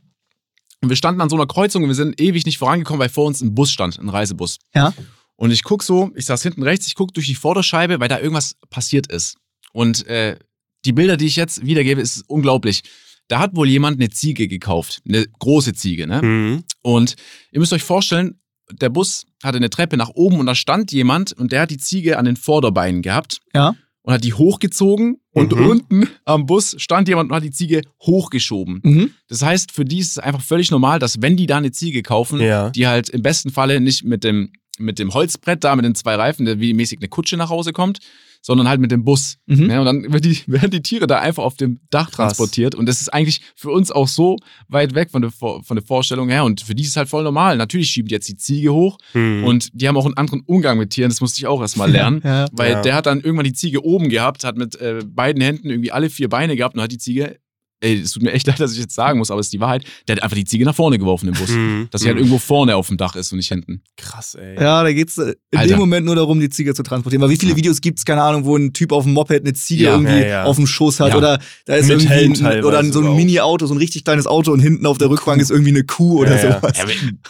Und wir standen an so einer Kreuzung und wir sind ewig nicht vorangekommen, weil vor uns ein Bus stand, ein Reisebus. Ja. Und ich guck so, ich saß hinten rechts, ich guck durch die Vorderscheibe, weil da irgendwas passiert ist. Und äh, die Bilder, die ich jetzt wiedergebe, ist unglaublich. Da hat wohl jemand eine Ziege gekauft, eine große Ziege, ne? Mhm. Und ihr müsst euch vorstellen, der Bus hatte eine Treppe nach oben und da stand jemand und der hat die Ziege an den Vorderbeinen gehabt Ja. und hat die hochgezogen und Mhm. unten am Bus stand jemand und hat die Ziege hochgeschoben. Mhm. Das heißt, für die ist es einfach völlig normal, dass wenn die da eine Ziege kaufen, Ja. die halt im besten Falle nicht mit dem, mit dem Holzbrett da, mit den zwei Reifen, der wie mäßig eine Kutsche nach Hause kommt, sondern halt mit dem Bus. Mhm. Ja, und dann wird die, werden die Tiere da einfach auf dem Dach Krass. transportiert. Und das ist eigentlich für uns auch so weit weg von der, von der Vorstellung her. Und für die ist es halt voll normal. Natürlich schieben die jetzt die Ziege hoch Mhm. und die haben auch einen anderen Umgang mit Tieren. Das musste ich auch erstmal lernen. Ja. Weil Ja. der hat dann irgendwann die Ziege oben gehabt, hat mit äh, beiden Händen irgendwie alle vier Beine gehabt und hat die Ziege, ey, es tut mir echt leid, dass ich jetzt sagen muss, aber es ist die Wahrheit, der hat einfach die Ziege nach vorne geworfen im Bus. Mhm. Dass sie halt Mhm. irgendwo vorne auf dem Dach ist und nicht hinten. Krass, ey. Ja, da geht's äh, in Alter. dem Moment nur darum, die Ziege zu transportieren. Weil wie viele Videos gibt's, keine Ahnung, wo ein Typ auf dem Moped eine Ziege Ja. irgendwie Ja, ja. auf dem Schoß hat Ja. oder da ist Mit irgendwie Helm ein, oder so ein. Mini-Auto, so ein richtig kleines Auto und hinten auf der Rückbank ist irgendwie eine Kuh oder Ja, ja. sowas.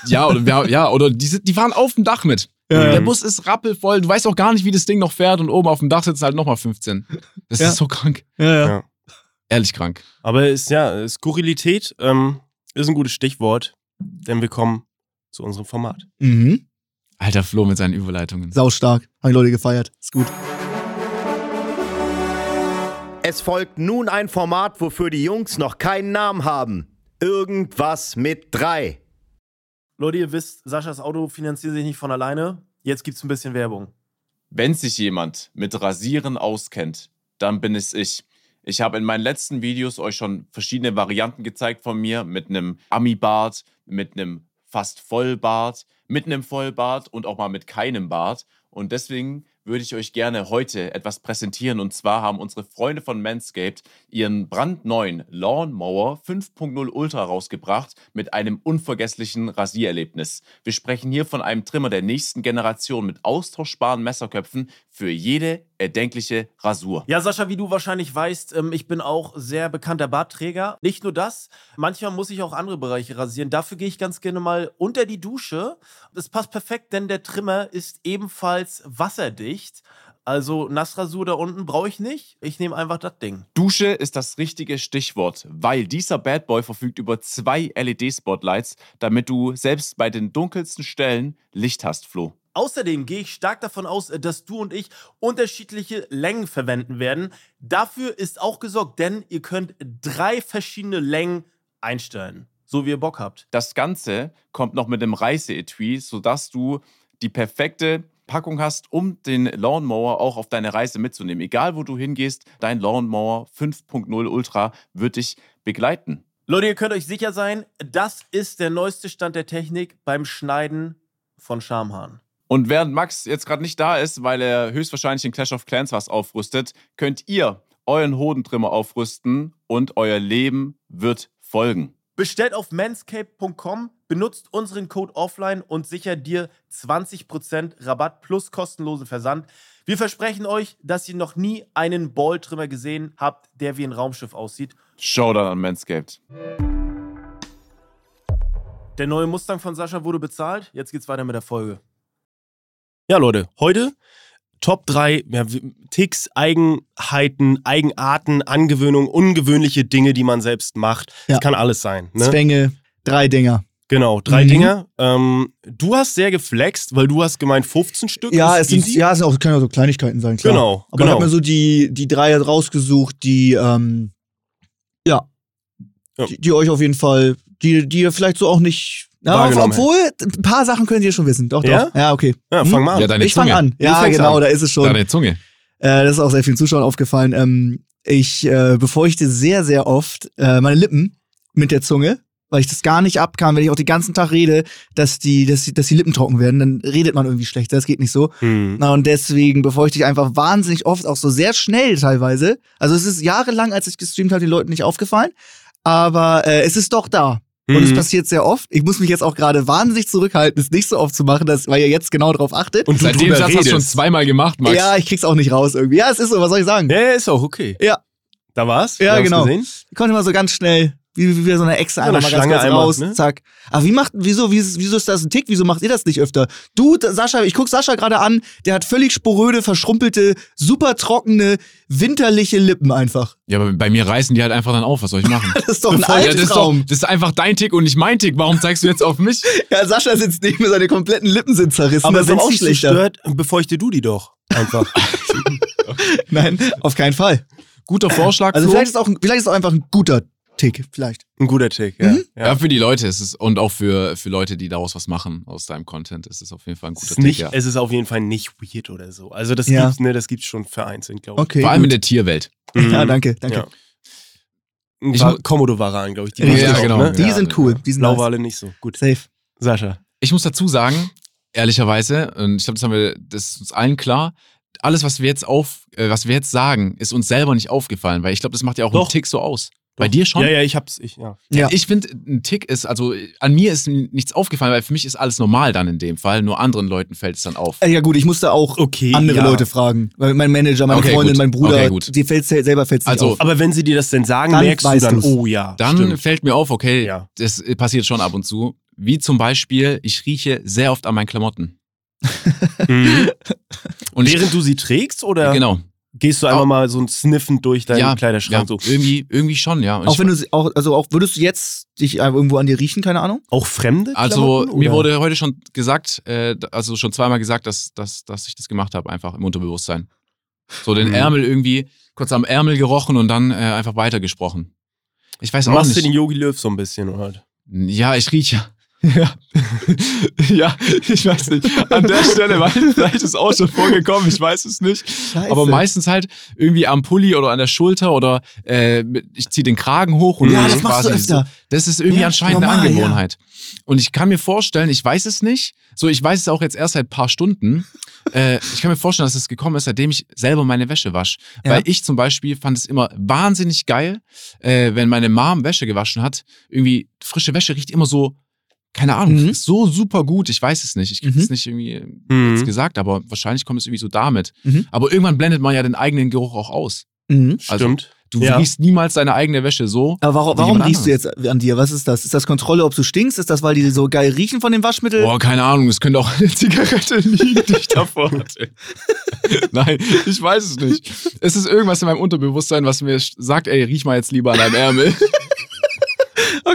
Ja, oder, ja, ja, oder die, sind- die fahren auf dem Dach mit. Ja. Der Bus ist rappelvoll. Du weißt auch gar nicht, wie das Ding noch fährt und oben auf dem Dach sitzen halt nochmal 15. Das Ja. ist so krank. Ja, ja. Ehrlich krank. Aber ist ja, Skurrilität ähm, ist ein gutes Stichwort, denn wir kommen zu unserem Format. Mhm. Alter Flo mit seinen Überleitungen. Sau stark. Haben die Leute gefeiert. Ist gut. Es folgt nun ein Format, wofür die Jungs noch keinen Namen haben. Irgendwas mit drei. Leute, ihr wisst, Saschas Auto finanziert sich nicht von alleine. Jetzt gibt's ein bisschen Werbung. Wenn sich jemand mit Rasieren auskennt, dann bin es ich. Ich habe in meinen letzten Videos euch schon verschiedene Varianten gezeigt von mir mit einem Ami-Bart, mit einem fast Vollbart, mit einem Vollbart und auch mal mit keinem Bart. Und deswegen würde ich euch gerne heute etwas präsentieren. Und zwar haben unsere Freunde von Manscaped ihren brandneuen Lawnmower 5.0 Ultra rausgebracht mit einem unvergesslichen Rasiererlebnis. Wir sprechen hier von einem Trimmer der nächsten Generation mit austauschbaren Messerköpfen für jede erdenkliche Rasur. Ja, Sascha, wie du wahrscheinlich weißt, ähm, ich bin auch sehr bekannter Bartträger. Nicht nur das, manchmal muss ich auch andere Bereiche rasieren. Dafür gehe ich ganz gerne mal unter die Dusche. Das passt perfekt, denn der Trimmer ist ebenfalls wasserdicht. Also Nassrasur da unten brauche ich nicht. Ich nehme einfach das Ding. Dusche ist das richtige Stichwort, weil dieser Bad Boy verfügt über zwei LED-Spotlights, damit du selbst bei den dunkelsten Stellen Licht hast, Flo. Außerdem gehe ich stark davon aus, äh, dass du und ich unterschiedliche Längen verwenden werden. Dafür ist auch gesorgt, denn ihr könnt drei verschiedene Längen einstellen, so wie ihr Bock habt. Das Ganze kommt noch mit einem Reiseetui, sodass du die perfekte Packung hast, um den Lawnmower auch auf deine Reise mitzunehmen. Egal wo du hingehst, dein Lawnmower 5.0 Ultra wird dich begleiten. Leute, ihr könnt euch sicher sein, das ist der neueste Stand der Technik beim Schneiden von Schamhaaren. Und während Max jetzt gerade nicht da ist, weil er höchstwahrscheinlich in Clash of Clans was aufrüstet, könnt ihr euren Hodentrimmer aufrüsten und euer Leben wird folgen. Bestellt auf manscape.com, benutzt unseren Code offline und sichert dir 20% Rabatt plus kostenlosen Versand. Wir versprechen euch, dass ihr noch nie einen Balltrimmer gesehen habt, der wie ein Raumschiff aussieht. Showdown an Manscaped. Der neue Mustang von Sascha wurde bezahlt. Jetzt geht's weiter mit der Folge. Ja, Leute, heute Top 3 ja, Ticks, Eigenheiten, Eigenarten, Angewöhnung, ungewöhnliche Dinge, die man selbst macht. Ja. Das kann alles sein. Ne? Zwänge, drei Dinger. Genau, drei Mhm. Dinge. Ähm, du hast sehr geflext, weil du hast gemeint 15 Stück. Ja, es sind, ja, es sind auch, können ja so Kleinigkeiten sein, klar. Genau, Aber genau. ich habe mir so die, die drei rausgesucht, die, ähm, ja, Ja. Die, die euch auf jeden Fall, die, die ihr vielleicht so auch nicht. Ja, obwohl, ein paar Sachen könnt ihr schon wissen. Doch, doch. Ja? Ja, okay. Ja, Hm? fang mal an. Ja, deine ich fange an. Ja, genau, an. da ist es schon. Deine Zunge. Äh, das ist auch sehr vielen Zuschauern aufgefallen. Ähm, ich äh, befeuchte sehr, sehr oft äh, meine Lippen mit der Zunge, weil ich das gar nicht abkam, wenn ich auch den ganzen Tag rede, dass die, dass, die- dass die Lippen trocken werden. Dann redet man irgendwie schlechter. Das geht nicht so. Hm. Na, und deswegen befeuchte ich einfach wahnsinnig oft, auch so sehr schnell teilweise. Also es ist jahrelang, als ich gestreamt habe, den Leuten nicht aufgefallen. Aber äh, es ist doch da. Und es Mhm. passiert sehr oft. Ich muss mich jetzt auch gerade wahnsinnig zurückhalten, es nicht so oft zu machen, dass, weil ihr jetzt genau darauf achtet. Und du Seit dem Satz hast du schon redest. zweimal gemacht, Max. ja, ich krieg's auch nicht raus irgendwie. Ja, es ist so, was soll ich sagen? Ja, ist auch okay. Ja. Da war's? Ja, genau. Gesehen? Ich konnte immer so ganz schnell, wie, wie so eine Echse Ja, einmal ganz Schlange kurz einmal, raus, ne? zack. Aber wie macht, wieso, wieso, wieso ist das ein Tick? Wieso macht ihr das nicht öfter? Du, Sascha, ich guck Sascha gerade an, der hat völlig sporöde, verschrumpelte, super trockene, winterliche Lippen einfach. Ja, aber bei mir reißen die halt einfach dann auf. Was soll ich machen? Das ist doch ein ja, das, ist doch, Albtraum. das ist einfach dein Tick und nicht mein Tick. Warum zeigst du jetzt auf mich? Ja, Sascha sitzt neben mir, seine kompletten Lippen sind zerrissen. Aber das ist wenn doch es auch schlechter. stört, befeuchte du die doch einfach. Nein, auf keinen Fall. Guter Vorschlag, Also vielleicht ist auch, vielleicht ist auch einfach ein guter Tick, vielleicht. Ein guter Tick, ja. Mhm. Ja, ja. für die Leute ist es und auch für, für Leute, die daraus was machen aus deinem Content, ist es auf jeden Fall ein Es guter ist, Tick. nicht, Ja. es ist auf jeden Fall nicht weird oder so. Also das Ja. gibt's, ne, das gibt's schon vereinzelt, glaube ich. Okay. Vor allem in der Tierwelt. Mhm. Ja, danke, danke. Ich Komodo-Varan, glaube ich. Die Ja, auch, genau. Ne? Die sind cool. Die sind nice. Blauwale nicht so. Gut. Safe. Sascha. Ich muss dazu sagen, ehrlicherweise, und ich glaube, das haben wir, das ist uns allen klar, alles, was wir jetzt auf, äh, was wir jetzt sagen, ist uns selber nicht aufgefallen, weil ich glaube, das macht ja auch Doch. einen Tick so aus. Bei dir schon? Ja, ja, ich hab's. Ich, ja. Ja. Ich finde, ein Tick ist, also an mir ist nichts aufgefallen, weil für mich ist alles normal dann in dem Fall, nur anderen Leuten fällt es dann auf. Äh, Ja gut, ich musste auch Okay. andere ja. Leute fragen. Weil mein Manager, meine Okay, Freundin, gut. mein Bruder, Okay, gut. die fällt selber fällt nicht Also, auf. Aber wenn sie dir das denn sagen, Dann merkst du dann, du's. oh ja. Dann stimmt. fällt mir auf, okay, Ja. das passiert schon ab und zu. Wie zum Beispiel, ich rieche sehr oft an meinen Klamotten. Mhm. Und ich, Während du sie trägst oder genau. Gehst du einfach Auch- mal so ein Sniffen durch deinen ja, Kleiderschrank? ja, So. irgendwie, irgendwie schon, ja. Und auch ich, wenn du auch, also auch würdest du jetzt dich äh, irgendwo an dir riechen, keine Ahnung? Auch fremde also Klamotten, mir wurde heute schon gesagt, äh, also schon zweimal gesagt, dass, dass, dass ich das gemacht habe, einfach im Unterbewusstsein. So den Mhm. Ärmel irgendwie, kurz am Ärmel gerochen und dann äh, einfach weitergesprochen. Ich weiß auch Machst du nicht. den Yogi Löw so ein bisschen, oder? Ja, ich rieche. Ja. ja, ich weiß nicht. An der Stelle, weil vielleicht ist es auch schon vorgekommen, ich weiß es nicht. Scheiße. Aber meistens halt irgendwie am Pulli oder an der Schulter oder äh, ich ziehe den Kragen hoch und Ja, das das ist machst du quasi öfter. So, das ist irgendwie Ja, anscheinend normal, eine ja. Angewohnheit. Und ich kann mir vorstellen, ich weiß es nicht, so ich weiß es auch jetzt erst seit ein paar Stunden. Äh, ich kann mir vorstellen, dass es gekommen ist, seitdem ich selber meine Wäsche wasche. Ja. Weil ich zum Beispiel fand es immer wahnsinnig geil, äh, wenn meine Mom Wäsche gewaschen hat. Irgendwie frische Wäsche riecht immer so, keine Ahnung, Mhm. ist so super gut. Ich weiß es nicht. Ich kriege Mhm. es nicht irgendwie Mhm. jetzt gesagt, aber wahrscheinlich kommt es irgendwie so damit. Mhm. Aber irgendwann blendet man ja den eigenen Geruch auch aus. Mhm. Also, Stimmt. Du Ja. riechst niemals deine eigene Wäsche so. Aber warum, warum riechst du jetzt an dir? Was ist das? Ist das Kontrolle, ob du stinkst? Ist das, weil die so geil riechen von dem Waschmittel? Boah, keine Ahnung, es könnte auch eine Zigarette liegen, die ich davor hatte. Nein, ich weiß es nicht. Es ist irgendwas in meinem Unterbewusstsein, was mir sagt, ey, riech mal jetzt lieber an deinem Ärmel.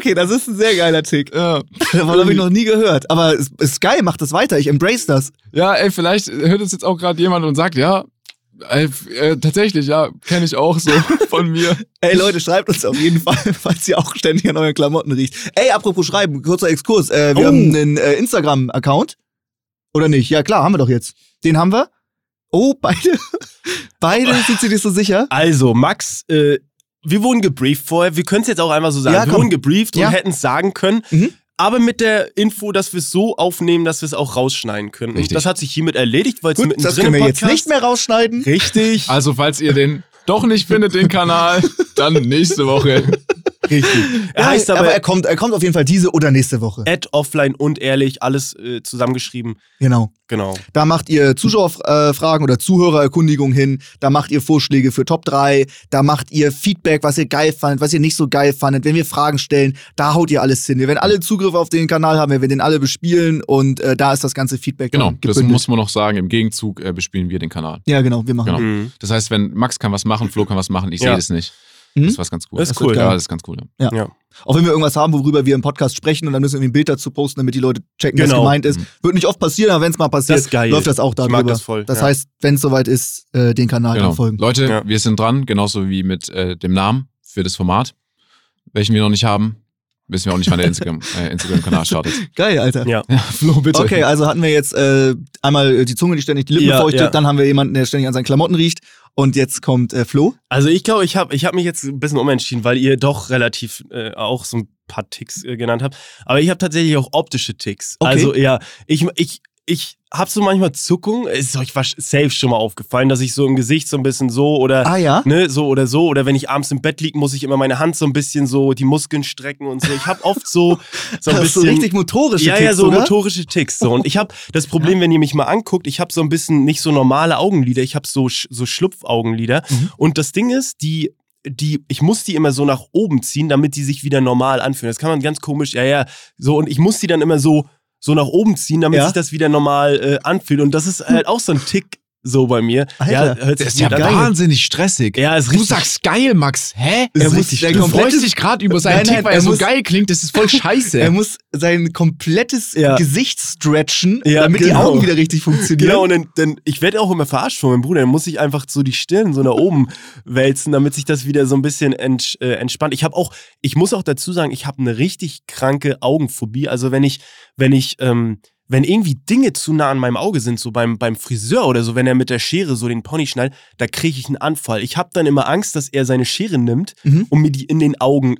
Okay, das ist ein sehr geiler Tick. ja. Davon habe ich noch nie gehört. Aber es ist geil, mach das weiter. Ich embrace das. ja, ey, vielleicht hört uns jetzt auch gerade jemand und sagt, ja, äh, äh, tatsächlich, ja, kenne ich auch so von mir. Ey Leute, schreibt uns auf jeden Fall, falls ihr auch ständig an euren Klamotten riecht. Ey, apropos schreiben, kurzer Exkurs. Äh, wir Oh. haben einen äh, Instagram-Account. Oder nicht? Ja klar, haben wir doch jetzt. Den haben wir. Oh, beide. beide sind sich nicht so sicher. Also, Max, äh, wir wurden gebrieft vorher. Wir können es jetzt auch einfach so sagen. Ja, wir komm. wurden gebrieft Ja. und hätten es sagen können. Mhm. Aber mit der Info, dass wir es so aufnehmen, dass wir es auch rausschneiden können. Und Richtig. das hat sich hiermit erledigt, weil es mittendrin das können wir jetzt nicht mehr rausschneiden. Richtig. Also, falls ihr den doch nicht findet, den Kanal, dann nächste Woche. Richtig. Er heißt aber, aber, er kommt, er kommt auf jeden Fall diese oder nächste Woche. Ad offline und ehrlich, alles äh, zusammengeschrieben. Genau. Genau. Da macht ihr Zuschauerfragen oder Zuhörererkundigungen hin, da macht ihr Vorschläge für Top 3, da macht ihr Feedback, was ihr geil fandet, was ihr nicht so geil fandet. Wenn wir Fragen stellen, da haut ihr alles hin. Wir werden alle Zugriff auf den Kanal haben, wir werden den alle bespielen und äh, da ist das ganze Feedback Genau, das muss man noch sagen. Im Gegenzug äh, bespielen wir den Kanal. Ja, genau, wir machen. Genau. Mhm. Das heißt, wenn Max kann was machen, Flo kann was machen, ich Ja. sehe das nicht. Mhm. Das ist was ganz cool. Das ist Das cool. Ja, das ist ganz cool. Ja. Ja. Auch wenn wir irgendwas haben, worüber wir im Podcast sprechen und dann müssen wir irgendwie ein Bild dazu posten, damit die Leute checken, was Genau. gemeint ist. Wird nicht oft passieren, aber wenn es mal passiert, Das läuft das auch Ich darüber. mag das voll, ja. heißt, wenn es soweit ist, äh, den Kanal Genau. dann folgen. Leute, Ja. wir sind dran, genauso wie mit äh, dem Namen für das Format, welchen wir noch nicht haben. Wissen wir auch nicht, wann der Instagram- äh, Instagram-Kanal startet. Geil, Alter. Ja. Ja, Flo, bitte. Okay, also hatten wir jetzt äh, einmal die Zunge, die ständig die Lippen Ja, feuchtet, ja. dann haben wir jemanden, der ständig an seinen Klamotten riecht und jetzt kommt äh, Flo. Also ich glaube, ich habe ich hab mich jetzt ein bisschen umentschieden, weil ihr doch relativ äh, auch so ein paar Ticks äh, genannt habt. Aber ich habe tatsächlich auch optische Ticks. Okay. Also ja, ich, ich, ich habe so manchmal Zuckung. Ist euch safe schon mal aufgefallen, dass ich so im Gesicht so ein bisschen so oder Ah ja. ne, so oder so. Oder wenn ich abends im Bett liege, muss ich immer meine Hand so ein bisschen so die Muskeln strecken und so. Ich habe oft so, so ein Das ist so bisschen. richtig motorische ja, ja, Ticks, so oder? motorische Ticks. So. Und ich habe das Problem, wenn ihr mich mal anguckt, ich habe so ein bisschen nicht so normale Augenlider, ich habe so, so Schlupfaugenlider. Mhm. Und das Ding ist, die, die, ich muss die immer so nach oben ziehen, damit die sich wieder normal anfühlen. Das kann man ganz komisch, ja, ja, so. Und ich muss die dann immer so, so nach oben ziehen, damit Ja. sich das wieder normal äh, anfühlt. Und das ist halt auch so ein Tick so bei mir. Alter, ja, hört Das sich ist ja an. wahnsinnig stressig. Ja, ist du richtig. sagst geil, Max. Hä? Ist Er muss richtig der. Du freust dich gerade über seinen Tick, weil er so muss- geil klingt. Das ist voll scheiße. Er muss sein komplettes Ja. Gesicht stretchen, Ja, damit die genau. Augen wieder richtig funktionieren. Genau, und dann, dann ich werde auch immer verarscht von meinem Bruder. Dann muss ich einfach so die Stirn so nach oben wälzen, damit sich das wieder so ein bisschen ents, äh, entspannt. Ich habe auch, ich muss auch dazu sagen, ich habe eine richtig kranke Augenphobie. Also wenn ich, wenn ich, ähm, wenn irgendwie Dinge zu nah an meinem Auge sind, so beim, beim Friseur oder so, wenn er mit der Schere so den Pony schneidet, da kriege ich einen Anfall. Ich habe dann immer Angst, dass er seine Schere nimmt Mhm. und mir die in den Augen,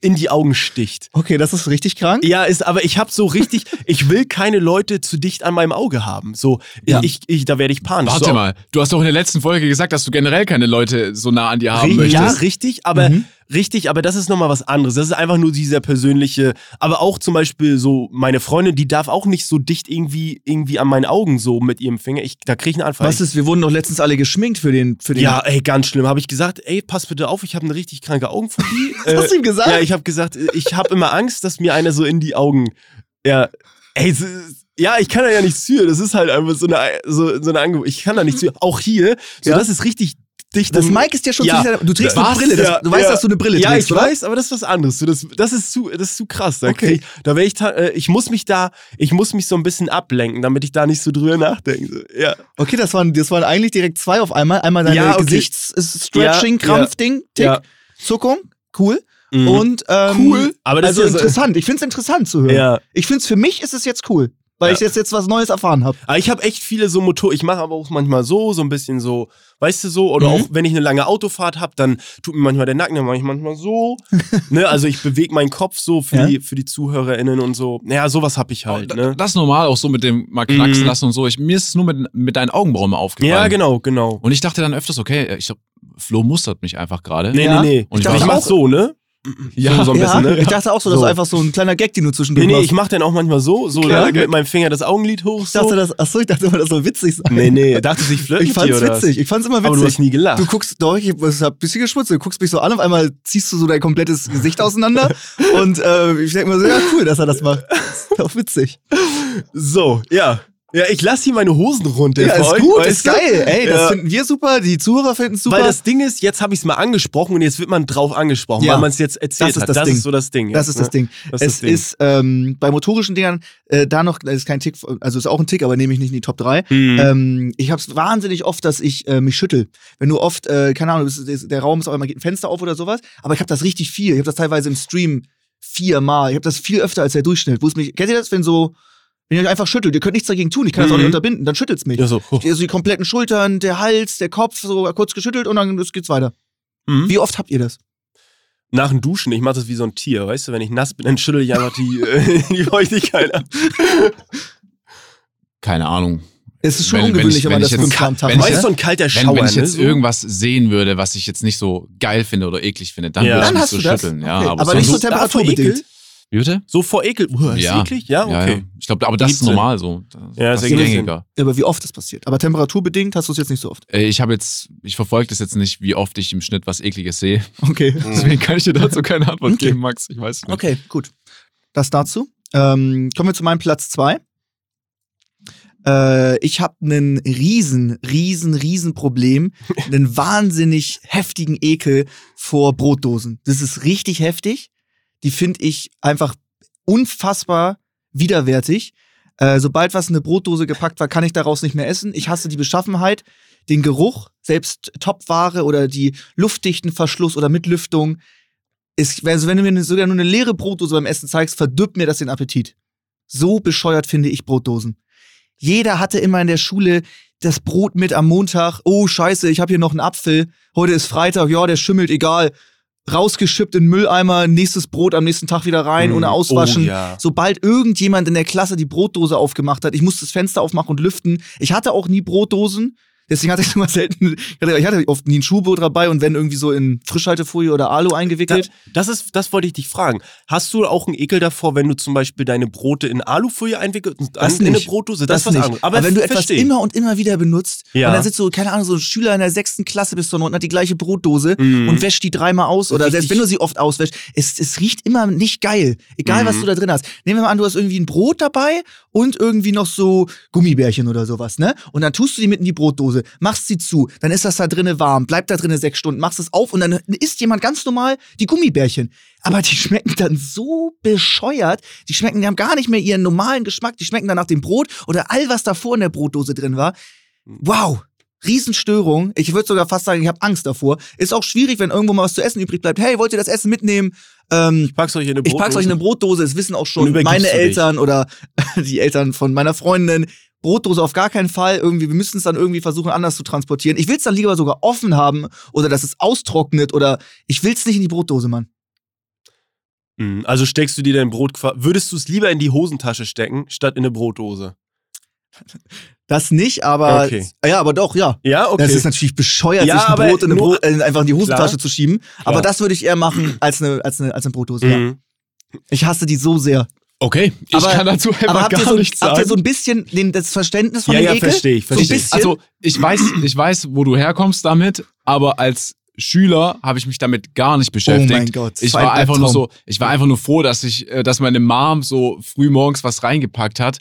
in die Augen sticht. Okay, das ist richtig krank. Ja, ist, aber ich habe so richtig, ich will keine Leute zu dicht an meinem Auge haben. So, Ja. ich, ich, da werde ich panisch. Warte so, mal, du hast doch in der letzten Folge gesagt, dass du generell keine Leute so nah an dir haben Ri- möchtest. Ja, richtig, aber Mhm. Richtig, aber das ist nochmal was anderes. Das ist einfach nur dieser persönliche, aber auch zum Beispiel so, meine Freundin, die darf auch nicht so dicht irgendwie, irgendwie an meinen Augen so mit ihrem Finger. Ich, da kriege ich einen Anfall. Was ist, wir wurden doch letztens alle geschminkt für den, für den. ja, ey, ganz schlimm. Habe ich gesagt, ey, pass bitte auf, ich habe eine richtig kranke Augenphobie. Was hast du ihm gesagt? Ja, ich habe gesagt, ich habe immer Angst, dass mir einer so in die Augen. Ja, ey, ja, ich kann da ja nichts für. Das ist halt einfach so eine, so, so eine Angebot. Ich kann da nichts für. Auch hier, so, Ja. das ist richtig dicht. das Mike ist ja schon Ja. zu Du trägst eine? Brille. Das, Ja, du weißt, ja. dass du eine Brille Ja, trägst, ich oder? weiß, aber das ist was anderes. Das, das, ist, zu, das ist zu krass. Da, Okay. krieg, da ich, äh, ich muss mich da, ich muss mich so ein bisschen ablenken, damit ich da nicht so drüber nachdenke. Ja. Okay, das waren, das waren eigentlich direkt zwei auf einmal. Einmal deine Ja, okay. Gesichts-Stretching, Ja, Krampfding, Tick, Ja. Zuckung, cool. Mhm. Und ähm, Cool. Aber das also ist ja interessant. Ich finde es interessant zu hören. Ja. Ich finde es für mich ist es jetzt cool, weil Ja. ich jetzt jetzt was Neues erfahren habe. Aber ich habe echt viele so Motor. Ich mache aber auch manchmal so, so ein bisschen so, weißt du so, oder Mhm. auch wenn ich eine lange Autofahrt habe, dann tut mir manchmal der Nacken, dann mache ich manchmal so. ne, also ich bewege meinen Kopf so für Ja. die für die ZuhörerInnen und so. Naja, sowas habe ich halt. Ne? Das ist normal, auch so mit dem mal knacksen Mhm. lassen und so. Ich, mir ist es nur mit, mit deinen Augenbrauen mal aufgefallen. Ja, genau, genau. Und ich dachte dann öfters, okay, ich glaub, Flo mustert mich einfach gerade. Nee, Ja. nee, nee. Und ich ich ich mach auch- so, ne? Ja, so ein bisschen, ne? Ich dachte auch so, das So. ist einfach so ein kleiner Gag, den du zwischendurch Nee, nee, machst. ich mache dann auch manchmal so, so Ja. da mit meinem Finger das Augenlid hoch. Ich dachte, So. das, achso, ich dachte immer, das soll witzig sein. Nee, nee, dachte ich flirten Ich fand's witzig. Ich fand's immer witzig. Aber du hast nie gelacht. Du guckst, doch, ich hab ein bisschen geschmutzelt. Du guckst mich so an, auf einmal ziehst du so dein komplettes Gesicht auseinander. und äh, ich denke mir so, ja, cool, dass er das macht. Ist auch witzig. So, ja. Ja, ich lasse hier meine Hosen runter. Ja, ist gut, ist geil. Ey, das Ja. finden wir super, die Zuhörer finden es super. Weil das Ding ist, jetzt habe ich es mal angesprochen und jetzt wird man drauf angesprochen, Ja. weil man es jetzt erzählt Das ist hat. das das Ding. ist so das Ding. Das jetzt, ist das ne? Ding. Das ist es das Ding. ist ähm, bei motorischen Dingern äh, da noch, das ist kein Tick, also ist auch ein Tick, aber nehme ich nicht in die Top 3. Mhm. Ähm, ich habe es wahnsinnig oft, dass ich äh, mich schüttel. Wenn du oft, äh, keine Ahnung, ist, der Raum ist auch immer geht ein Fenster auf oder sowas, aber ich habe das richtig viel. Ich habe das teilweise im Stream viermal. Ich habe das viel öfter als der Durchschnitt. Wo es mich, kennt ihr das, wenn so, wenn ihr euch einfach schüttelt, ihr könnt nichts dagegen tun, ich kann das auch Mhm. nicht unterbinden, dann schüttelt's mich. ja, so. Also die kompletten Schultern, der Hals, der Kopf, so kurz geschüttelt und dann geht's weiter. Mhm. Wie oft habt ihr das? Nach dem Duschen, ich mache das wie so ein Tier, weißt du? Wenn ich nass bin, dann schüttel ich einfach die, äh, die Feuchtigkeit ab. Keine Ahnung. Es ist schon Wenn- wenn ungewöhnlich, ich- aber wenn das ich Tag. wenn ich macht, jetzt- ne? Weißt du, so ein kalter Wenn, Schauer, wenn ich jetzt ne? irgendwas sehen würde, was ich jetzt nicht so geil finde oder eklig finde, dann Ja. würde ich Dann mich hast so du das? schütteln. Ja, Okay. aber, Aber sonst, nicht so temperaturbedingt. Wie bitte? So vor Ekel. Uh, ist Ja. eklig? Ja, Ja, okay. ja. Ich glaube, aber das Gibt's ist normal so. Das Ja, ist gängiger. Aber wie oft das passiert. Aber temperaturbedingt hast du es jetzt nicht so oft. Äh, Ich habe jetzt, ich verfolge das jetzt nicht, wie oft ich im Schnitt was Ekliges sehe. Okay. Deswegen kann ich dir dazu keine Antwort Okay. geben, Max. Ich weiß nicht. Okay, gut. Das dazu. Ähm, kommen wir zu meinem Platz zwei. Äh, ich habe einen riesen, riesen, riesen Problem, einen wahnsinnig heftigen Ekel vor Brotdosen. Das ist richtig heftig. Die finde ich einfach unfassbar widerwärtig. Äh, sobald was in eine Brotdose gepackt war, kann ich daraus nicht mehr essen. Ich hasse die Beschaffenheit, den Geruch, selbst Topware oder die luftdichten Verschluss oder mit Lüftung. Ist, also wenn du mir sogar nur eine leere Brotdose beim Essen zeigst, verdirbt mir das den Appetit. So bescheuert finde ich Brotdosen. Jeder hatte immer in der Schule das Brot mit am Montag. Oh, scheiße, ich habe hier noch einen Apfel. Heute ist Freitag, ja, der schimmelt, egal. Rausgeschippt in Mülleimer, nächstes Brot am nächsten Tag wieder rein, Mhm. ohne auswaschen. Oh, ja. Sobald irgendjemand in der Klasse die Brotdose aufgemacht hat, ich musste das Fenster aufmachen und lüften. Ich hatte auch nie Brotdosen. Deswegen hatte ich immer selten, ich hatte, oft nie ein Schuhbrot dabei und wenn irgendwie so in Frischhaltefolie oder Alu eingewickelt. das, ist, das wollte ich dich fragen. Hast du auch einen Ekel davor, wenn du zum Beispiel deine Brote in Alufolie einwickelst und Das an- in eine nicht. Brotdose? Das, ist was nicht. anderes. Aber, wenn du etwas versteh. immer und immer wieder benutzt Ja. und dann sitzt so, keine Ahnung, so ein Schüler in der sechsten Klasse bis zur Noten hat die gleiche Brotdose Mhm. und wäscht die dreimal aus oder Richtig. selbst wenn du sie oft auswäschst, es, es riecht immer nicht geil. Egal, was Mhm. du da drin hast. Nehmen wir mal an, du hast irgendwie ein Brot dabei und irgendwie noch so Gummibärchen oder sowas, ne? Und dann tust du die mit in die Brotdose, machst sie zu, dann ist das da drinnen warm, bleibt da drinnen sechs Stunden, machst es auf und dann isst jemand ganz normal die Gummibärchen. Aber die schmecken dann so bescheuert. Die schmecken, die haben gar nicht mehr ihren normalen Geschmack. Die schmecken dann nach dem Brot oder all, was davor in der Brotdose drin war. Wow. Riesenstörung. Ich würde sogar fast sagen, ich habe Angst davor. Ist auch schwierig, wenn irgendwo mal was zu essen übrig bleibt. Hey, wollt ihr das Essen mitnehmen? Ähm, Ich pack's euch in eine ich Brotdose. pack's euch in eine Brotdose. Es wissen auch schon meine. Eltern oder die Eltern von meiner Freundin. Brotdose auf gar keinen Fall. Irgendwie, wir müssen es dann irgendwie versuchen, anders zu transportieren. Ich will's dann lieber sogar offen haben oder dass es austrocknet oder ich will's nicht in die Brotdose, Mann. Mhm, Also steckst du dir dein Brot, würdest du es lieber in die Hosentasche stecken, statt in eine Brotdose? Das nicht, aber Okay. ja, aber doch, ja. Ja, okay. Das ist natürlich bescheuert, Ja, sich ein Brot in eine Brot, äh, einfach in die Hosentasche Klar. zu schieben. Aber das würde ich eher machen als eine, als eine, als eine Brotdose. Ja. Mhm. Ich hasse die so sehr. Okay, ich Aber- kann dazu einfach Aber gar so, nichts habt ihr sagen. so ein bisschen den, das Verständnis von Ja, dem ja, Ekel? verstehe ich, So verstehe ich. bisschen? Also, ich weiß, ich weiß, wo du herkommst damit, aber als Schüler habe ich mich damit gar nicht beschäftigt. Oh mein Gott, Ich war einfach nur so, ich war einfach nur froh, dass ich, äh, dass meine Mom so früh morgens was reingepackt hat.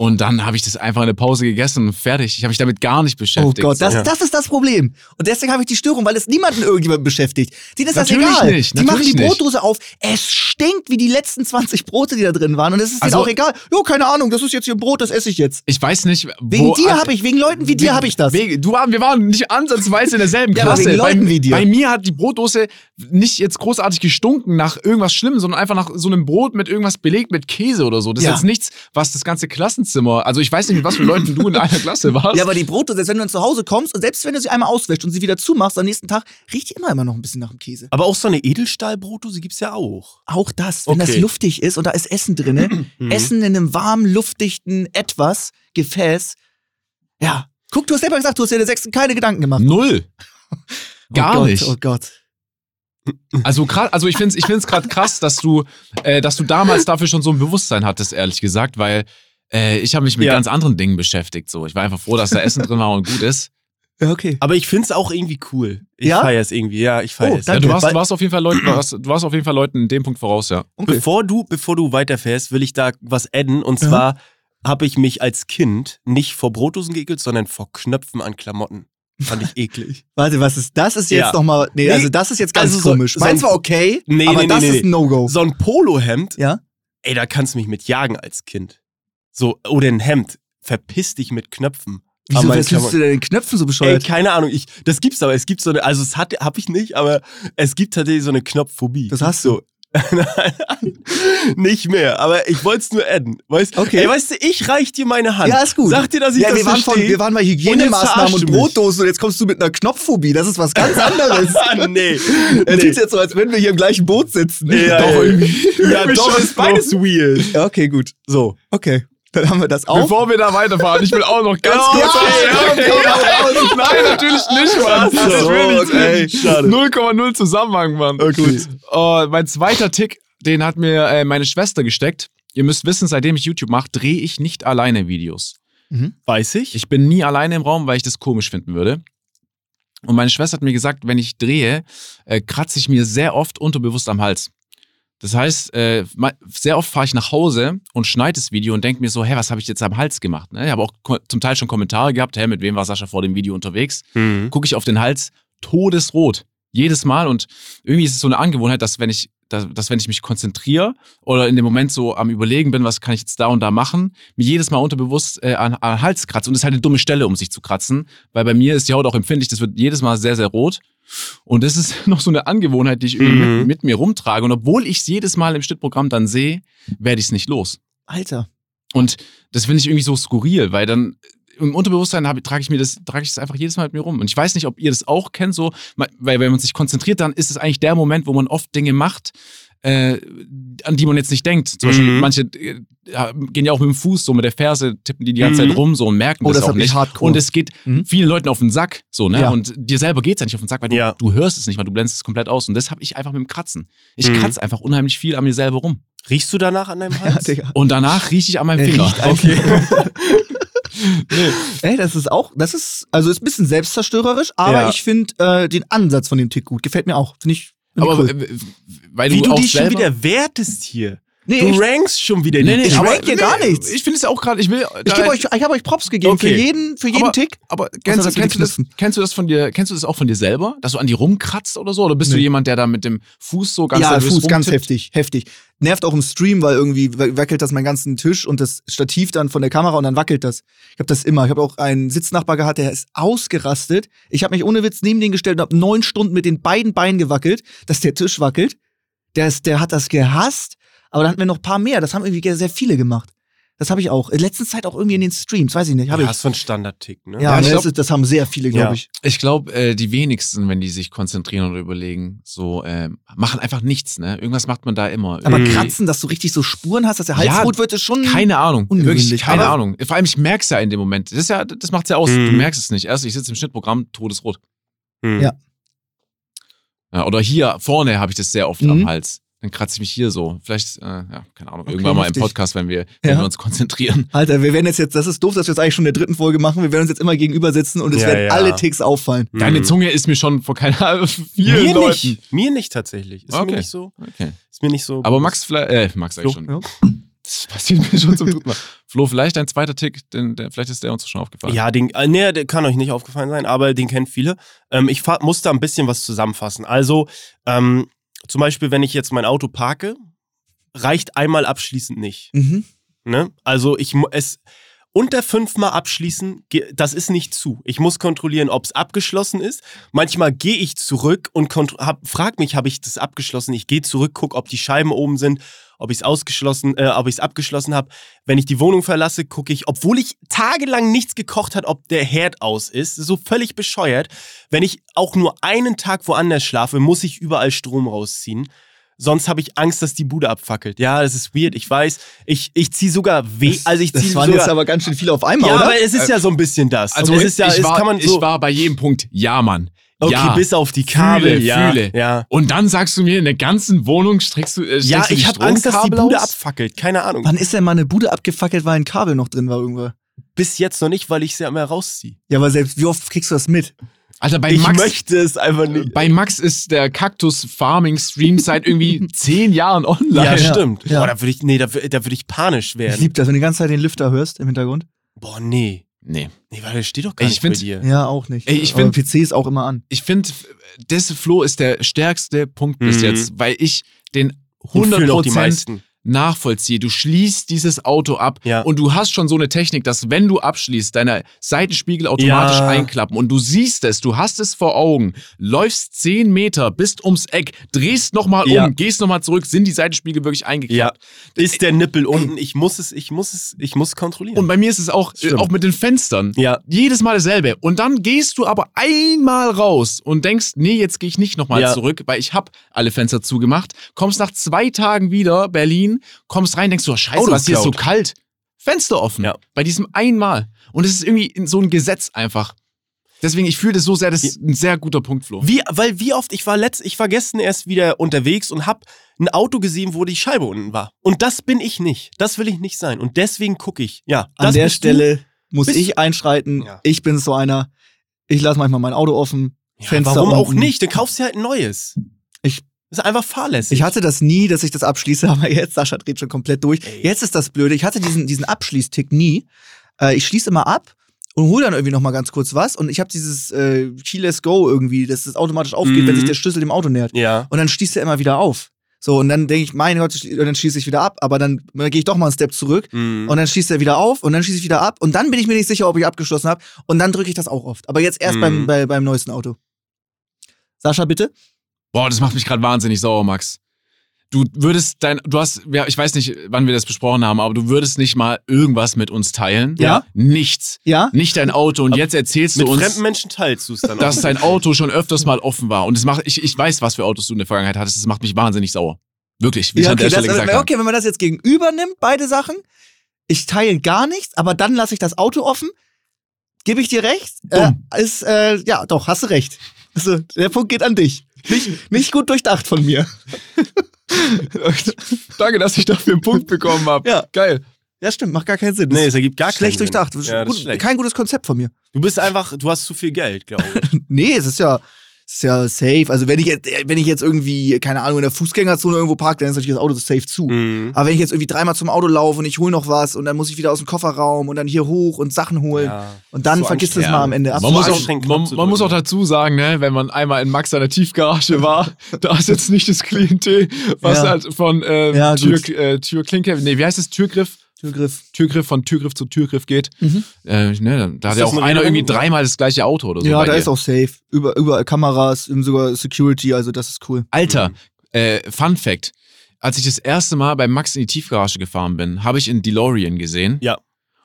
Und dann habe ich das einfach in der Pause gegessen und fertig. Ich habe mich damit gar nicht Oh beschäftigt. Gott, das, Ja. das ist das Problem. Und deswegen habe ich die Störung, weil es niemanden irgendjemand beschäftigt. Denen ist Natürlich das egal. nicht, die machen die nicht. Brotdose auf. Es stinkt wie die letzten 20 Brote, die da drin waren. Und es ist denen Also- auch egal. Jo, keine Ahnung, das ist jetzt hier ein Brot, das esse ich jetzt. ich weiß nicht, Wegen wo, dir habe ich, wegen Leuten wie dir habe ich das. Wegen, du, wir waren nicht ansatzweise in derselben Ja, Klasse. wegen Leuten bei, wie dir. bei mir hat die Brotdose nicht jetzt großartig gestunken nach irgendwas Schlimmem, sondern einfach nach so einem Brot mit irgendwas belegt mit Käse oder so. Das Ja. ist jetzt nichts, was das ganze Klassenzimmer. Also ich weiß nicht, mit was für Leuten du in einer Klasse warst. Ja, aber die Brote, selbst wenn du dann zu Hause kommst und selbst wenn du sie einmal auswäschst und sie wieder zumachst, am nächsten Tag riecht die immer immer noch ein bisschen nach dem Käse. Aber auch so eine Edelstahlbrotdose gibt's ja auch. Auch das, wenn das Okay. luftig ist und da ist Essen drinne, Mhm. Essen in einem warmen, luftdichten etwas, Gefäß. Ja. Guck, du hast selber gesagt, du hast dir in der sechsten keine Gedanken gemacht. Null. Gar oh Gott, nicht. Oh Gott. Also krass, also ich finde es ich find's gerade krass, dass du, äh, dass du damals dafür schon so ein Bewusstsein hattest, ehrlich gesagt, weil äh, ich habe mich mit Ja. ganz anderen Dingen beschäftigt. So. Ich war einfach froh, dass da Essen drin war und gut ist. Ja, okay. Aber ich find's auch irgendwie cool. Ich Ja? feier's irgendwie. Ja, ich Oh, feier's. danke. Ja, du, warst, du, warst auf jeden Fall Leuten, du, warst, du warst auf jeden Fall Leuten in dem Punkt voraus, ja. okay. Bevor du, bevor du weiterfährst, will ich da was adden. Und Ja. zwar habe ich mich als Kind nicht vor Brotdosen geekelt, sondern vor Knöpfen an Klamotten. Fand ich eklig. Warte, was ist das? Ist jetzt Ja. nochmal. Nee, Nee, also das ist jetzt ganz also so- komisch. so Meins ein- war okay, Nee, aber nee, das nee, ist nee. ein No-Go. So ein Polohemd, Ja? ey, da kannst du mich mit jagen als Kind. So, oder ein Hemd. Verpiss dich mit Knöpfen. Wieso wärst du denn den Knöpfen so Ey, bescheuert? keine Ahnung, ich, das gibt's aber. Es gibt so eine, also es hat, hab ich nicht, aber es gibt tatsächlich so eine Knopfphobie. Das hast du. nicht mehr, aber ich wollte es nur adden. Weißt, Okay. Ey, weißt du, ich reich dir meine Hand. ja, ist gut. Sag dir, dass ich ja, das wir waren, von, verstehe. wir waren bei Und Hygienemaßnahmen und mich. Brotdosen und jetzt kommst du mit einer Knopfphobie. Das ist was ganz anderes. nee. Er nee. jetzt so, als wenn wir hier im gleichen Boot sitzen. Ja, Doch, ja. irgendwie. Ja, doch, ist beides weird. Ja, okay, gut. So. Okay. Dann haben wir das auch. Bevor wir da weiterfahren, ich will auch noch ganz Ja, kurz ja, ja, ja. Nein, natürlich nicht, Mann. Das So, will okay, nicht. schade. 0,0 Zusammenhang, Mann. Okay. Oh, mein zweiter Tick, den hat mir äh, meine Schwester gesteckt. Ihr müsst wissen, seitdem ich YouTube mache, drehe ich nicht alleine Videos. Weiß ich. Ich bin nie alleine im Raum, weil ich das komisch finden würde. Und meine Schwester hat mir gesagt, wenn ich drehe, äh, kratze ich mir sehr oft unterbewusst am Hals. Das heißt, äh, sehr oft fahre ich nach Hause und schneide das Video und denke mir so, hä, was habe ich jetzt am Hals gemacht? Ne? Ich habe auch zum Teil schon Kommentare gehabt, hä, mit wem war Sascha vor dem Video unterwegs? Mhm. Gucke ich auf den Hals, todesrot. Jedes Mal und irgendwie ist es so eine Angewohnheit, dass wenn ich, dass, dass wenn ich mich konzentriere oder in dem Moment so am Überlegen bin, was kann ich jetzt da und da machen, mir jedes Mal unterbewusst äh, an, an den Hals kratze. Und das ist halt eine dumme Stelle, um sich zu kratzen, weil bei mir ist die Haut auch empfindlich, das wird jedes Mal sehr, sehr rot. Und das ist noch so eine Angewohnheit, die ich Mhm. mit, mit mir rumtrage. Und obwohl ich es jedes Mal im Schnittprogramm dann sehe, werde ich es nicht los. Alter. Und das finde ich irgendwie so skurril, weil dann im Unterbewusstsein hab, trage ich mir das, trage ich das einfach jedes Mal mit mir rum. Und ich weiß nicht, ob ihr das auch kennt, so, weil wenn man sich konzentriert, dann ist es eigentlich der Moment, wo man oft Dinge macht, äh, an die man jetzt nicht denkt. Zum Beispiel, Mhm. manche äh, ja, gehen ja auch mit dem Fuß, so mit der Ferse, tippen die die ganze Mhm. Zeit rum so und merken Oh, das, das auch nicht. hardcore. Und es geht Mhm. vielen Leuten auf den Sack, so, ne? Ja. Und dir selber geht's ja nicht auf den Sack, weil du, Ja. du hörst es nicht, weil du blendest es komplett aus. Und das habe ich einfach mit dem Kratzen. Ich Mhm. kratze einfach unheimlich viel an mir selber rum. Riechst du danach an deinem Ja, Hals? Digga. Und danach rieche ich an meinem Er Finger. riecht einfach- Ey, das ist auch, das ist, also ist ein bisschen selbstzerstörerisch, aber Ja. ich finde äh, den Ansatz von dem Tick gut. Gefällt mir auch. Finde ich. Aber cool. äh, weil Wie du dich schon wieder wertest hier. Nee, Du ich, rankst schon wieder Nee, nee, die ich rank hier gar nichts. Ich finde es ja auch gerade, ich will. ich euch, ich habe euch Props gegeben Okay. für jeden, für jeden aber, Tick. Aber kennst, du, kennst, du das, kennst du das von dir, kennst du das auch von dir selber? Dass du an die rumkratzt oder so? Oder bist du Nee. jemand, der da mit dem Fuß so ganz ja, Fuß ganz heftig, heftig. Nervt auch im Stream, weil irgendwie wa- wackelt das meinen ganzen Tisch und das Stativ dann von der Kamera und dann wackelt das. Ich habe das immer. Ich habe auch einen Sitznachbar gehabt, der ist ausgerastet. Ich habe mich ohne Witz neben den gestellt und habe neun Stunden mit den beiden Beinen gewackelt, dass der Tisch wackelt. Der, ist, der hat das gehasst, aber dann hatten wir noch ein paar mehr. Das haben irgendwie sehr viele gemacht. Das habe ich auch. In letzter Zeit auch irgendwie in den Streams, weiß ich nicht. Hab Ja, ich. hast du einen Standard-Tick, ne? Ja, Ja, ne, glaub- das, ist, das haben sehr viele, glaube Ja. ich. Ich glaube, äh, die wenigsten, wenn die sich konzentrieren oder überlegen, so äh, machen einfach nichts. Ne? Irgendwas macht man da immer. Aber Irgendwie- kratzen, dass du richtig so Spuren hast, dass der Hals Ja, rot wird, ist schon. Keine Ahnung. Ungewöhnlich, Wirklich, keine aber- Ahnung. Vor allem, ich merke es ja in dem Moment. Das, ist ja, das macht es ja aus. Mhm. Du merkst es nicht. Erst, ich sitze im Schnittprogramm, todesrot. Hm. Ja. Ja, oder hier vorne habe ich das sehr oft Mhm. am Hals. Dann kratze ich mich hier so. Vielleicht, äh, ja, keine Ahnung, irgendwann mal im. Podcast, wenn wir, wenn Ja. wir uns konzentrieren. Alter, wir werden jetzt jetzt, das ist doof, dass wir es eigentlich schon in der dritten Folge machen. Wir werden uns jetzt immer gegenüber sitzen und es Ja, werden ja. alle Ticks auffallen. Mhm. Deine Zunge ist mir schon vor keiner vielen Mir Leuten. nicht. Mir nicht tatsächlich. Ist Okay. mir nicht so. Okay. Ist mir nicht so. Aber Max, vielleicht, äh, Max sag ich schon. ja. Das passiert mir schon zum dritten Mal. Flo, vielleicht dein zweiter Tick, denn der, vielleicht ist der uns schon aufgefallen. Ja, den, äh, nee, der kann euch nicht aufgefallen sein, aber den kennen viele. Ähm, ich fa- muss da ein bisschen was zusammenfassen. Also, ähm, zum Beispiel, wenn ich jetzt mein Auto parke, reicht einmal abschließend nicht. Mhm. Ne? Also, ich es unter fünfmal abschließen, das ist nicht zu. Ich muss kontrollieren, ob es abgeschlossen ist. Manchmal gehe ich zurück und hab, frag mich, habe ich das abgeschlossen? Ich gehe zurück, gucke, ob die Scheiben oben sind, ob ich es ausgeschlossen, äh, ob ich es abgeschlossen habe. Wenn ich die Wohnung verlasse, gucke ich, obwohl ich tagelang nichts gekocht hat, ob der Herd aus ist. So völlig bescheuert. Wenn ich auch nur einen Tag woanders schlafe, muss ich überall Strom rausziehen. Sonst habe ich Angst, dass die Bude abfackelt. Ja, das ist weird. Ich weiß. Ich, ich ziehe sogar weh. Also ich Das ziehe waren sogar. jetzt aber ganz schön viele auf einmal, ja, oder? aber es ist ja so ein bisschen das. Also Und es ist ja, ich, es war, kann man so. ich war bei jedem Punkt, ja, Mann. okay, ja. bis auf die Kabel. Fühle, ja, fühle. ja. Und dann sagst du mir, in der ganzen Wohnung streckst du, äh, steckst Ja, du die ich habe Angst, dass die Bude aus? abfackelt. Keine Ahnung. Wann ist denn mal eine Bude abgefackelt, weil ein Kabel noch drin war irgendwo? Bis jetzt noch nicht, weil ich sie ja immer rausziehe. Ja, aber selbst, wie oft kriegst du das mit? Alter, bei Ich Max, möchte es einfach nicht. bei Max ist der Cactus Farming Stream seit irgendwie zehn Jahren online. Ja, stimmt. ja. Boah, da würde ich, nee, da, da würde ich panisch Ich werden. lieb das, wenn du die ganze Zeit den Lüfter hörst im Hintergrund. Boah, nee. Nee. Nee, weil der steht doch gar Ich nicht bei find- dir. Ja, auch nicht. Ey, ich find- PC ist auch immer an. Ich finde, das Flo ist der stärkste Punkt bis Mhm. jetzt, weil ich den Und fühlen auch die 100% meisten. Nachvollziehe. Du schließt dieses Auto ab Ja. und du hast schon so eine Technik, dass wenn du abschließt, deine Seitenspiegel automatisch Ja. einklappen und du siehst es, du hast es vor Augen, läufst 10 Meter, bist ums Eck, drehst nochmal Ja. um, gehst nochmal zurück, sind die Seitenspiegel wirklich Ja. eingeklappt. Ist der Nippel unten? Ich muss es, ich muss es, ich muss kontrollieren. Und bei mir ist es auch, äh, Stimmt. auch mit den Fenstern. ja. Jedes Mal dasselbe. Und dann gehst du aber einmal raus und denkst, nee, jetzt gehe ich nicht nochmal zurück, weil ich habe alle Fenster zugemacht. Kommst nach zwei Tagen wieder, Berlin, kommst rein, denkst du, oh, scheiße, Auto was hier ist so kalt. Fenster offen. Ja. Bei diesem einmal. Und es ist irgendwie so ein Gesetz einfach. Deswegen, ich fühle das so sehr, das ist ein sehr guter Punkt, Flo. Wie, weil wie oft, ich war letzt, ich war gestern erst wieder unterwegs und hab ein Auto gesehen, wo die Scheibe unten war. Und das bin ich nicht. Das will ich nicht sein. Und deswegen gucke ich. Ja, An der Stelle muss Bist- ich einschreiten. Ja. Ich bin so einer. Ich lasse manchmal mein Auto offen. Du. Ja, Fenster warum auch nicht? Dann kaufst du halt ein neues. Das ist einfach fahrlässig. Ich hatte das nie, dass ich das abschließe, aber jetzt, Sascha dreht schon komplett durch. Ey. Jetzt ist das Blöde. Ich hatte diesen, diesen Abschließtick nie. Äh, ich schließe immer ab und hole dann irgendwie noch mal ganz kurz was. Und ich habe dieses äh, Keyless Go irgendwie, dass das automatisch aufgeht, Mhm. wenn sich der Schlüssel dem Auto nähert. ja. Und dann schließt er immer wieder auf. So, und dann denke ich, mein Gott, und dann schließe ich wieder ab. Aber dann, dann gehe ich doch mal einen Step zurück. Mhm. Und dann schließt er wieder auf und dann schließe ich wieder ab. Und dann bin ich mir nicht sicher, ob ich abgeschlossen habe. Und dann drücke ich das auch oft. Aber jetzt erst Mhm. beim, bei, beim neuesten Auto. Sascha, bitte? Boah, das macht mich gerade wahnsinnig sauer, Max. Du würdest dein, du hast, ja, ich weiß nicht, wann wir das besprochen haben, aber du würdest nicht mal irgendwas mit uns teilen. Ja. Nichts. Ja? Nicht dein Auto. Und jetzt erzählst du Mit uns, fremden Menschen teilst du es dann dass dein Auto schon öfters mal offen war. Und es macht, ich, ich weiß, was für Autos du in der Vergangenheit hattest. Das macht mich wahnsinnig sauer. Wirklich, wie ich Ja, an der okay, Stelle das, gesagt okay, habe. okay, wenn man das jetzt gegenüber nimmt, beide Sachen, ich teile gar nichts, aber dann lasse ich das Auto offen, gebe ich dir recht. Äh, ist, äh, ja, doch, hast du recht. Also, der Punkt geht an dich. Nicht, nicht gut durchdacht von mir. Danke, dass ich dafür einen Punkt bekommen habe. Ja. Geil. Ja, stimmt, macht gar keinen Sinn. Nee, es ergibt gar schlecht keinen Sinn. durchdacht. Ja, das ist Gut, schlecht. kein gutes Konzept von mir. Du bist einfach, du hast zu viel Geld, glaube ich. Nee, es ist ja, ist ja safe. Also wenn ich jetzt, wenn ich jetzt irgendwie, keine Ahnung, in der Fußgängerzone irgendwo parke, dann ist natürlich das Auto safe zu. Mhm. Aber wenn ich jetzt irgendwie dreimal zum Auto laufe und ich hole noch was und dann muss ich wieder aus dem Kofferraum und dann hier hoch und Sachen holen Ja. und dann So vergisst du es mal am Ende. Man, muss auch, man, man muss auch dazu sagen, ne, wenn man einmal in Max seiner Tiefgarage war, da ist jetzt nicht das Klientel, was Ja. halt von ähm, Ja, Tür, äh, Türklinke, nee, wie heißt es, Türgriff? Türgriff. Türgriff von Türgriff zu Türgriff geht. Mhm. Äh, ne, da hat Ist ja auch eine einer irgendwie dreimal das gleiche Auto oder so. ja, da dir. ist auch safe. Über, überall Kameras, und sogar Security, also das ist cool. Alter, äh, Fun Fact. Als ich das erste Mal bei Max in die Tiefgarage gefahren bin, habe ich einen DeLorean gesehen. Ja.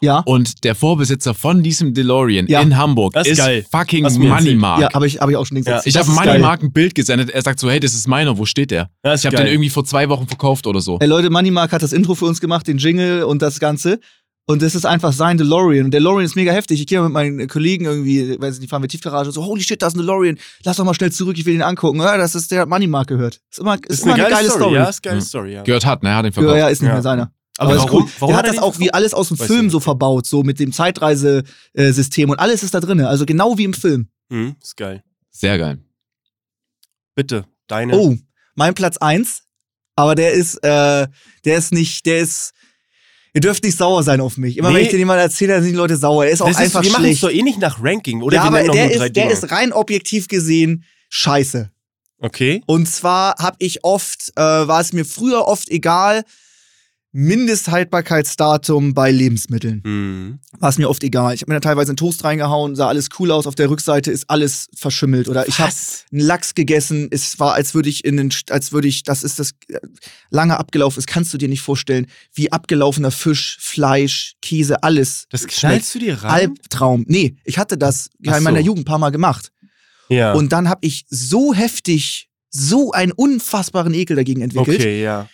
Ja, Und der Vorbesitzer von diesem DeLorean Ja. in Hamburg Das ist ist geil. fucking Money. Mark. ja habe ich, hab ich auch schon gesagt. Ja. Ich habe Money geil. Mark ein Bild gesendet. Er sagt so, hey, das ist meiner, wo steht der? Das ich habe den irgendwie vor zwei Wochen verkauft oder so. Ey Leute, Moneymark hat das Intro für uns gemacht, den Jingle und das Ganze. Und das ist einfach sein DeLorean. Und der DeLorean ist mega heftig. Ich gehe mit meinen Kollegen irgendwie, weiß nicht, die fahren mit Tiefgarage, so, holy shit, da ist ein DeLorean. Lass doch mal schnell zurück, ich will ihn angucken. Ja, das ist der hat Moneymark gehört. Ist immer, ist ist immer eine geile, Story. Ja, Ja, ist eine geile Mhm. Story, ja. Gehört hat, ne? Hat den ja, verkauft. ja, ist nicht Ja. mehr seiner. Aber Aber, ist warum- cool. warum der hat hat das auch wie alles aus dem Weiß Film so verbaut, so mit dem Zeitreisesystem und alles ist da drin. Also genau wie im Film. Mhm, ist geil. Sehr geil. Bitte, deine. Oh, mein Platz eins, aber der ist, äh, der ist nicht, der ist. Ihr dürft nicht sauer sein auf mich. Immer Nee. wenn ich den jemand erzähle, dann sind die Leute sauer. Er ist auch das ist, einfach wir machen es schlecht. doch eh nicht nach Ranking, oder? ja, wir aber der ist, der ist rein objektiv gesehen scheiße. Okay. Und zwar habe ich oft, äh, war es mir früher oft egal, Mindesthaltbarkeitsdatum bei Lebensmitteln. Mhm. War es mir oft egal. Ich habe mir da teilweise einen Toast reingehauen, sah alles cool aus, auf der Rückseite ist alles verschimmelt. Oder ich habe einen Lachs gegessen, es war, als würde ich in den, als würde ich, das ist das lange abgelaufen, das kannst du dir nicht vorstellen, wie abgelaufener Fisch, Fleisch, Käse, alles. Das knallst du dir rein? Albtraum. Nee, ich hatte das Ach in meiner so. Jugend ein paar Mal gemacht. Ja. Und dann habe ich so heftig, so einen unfassbaren Ekel dagegen entwickelt, okay, ja.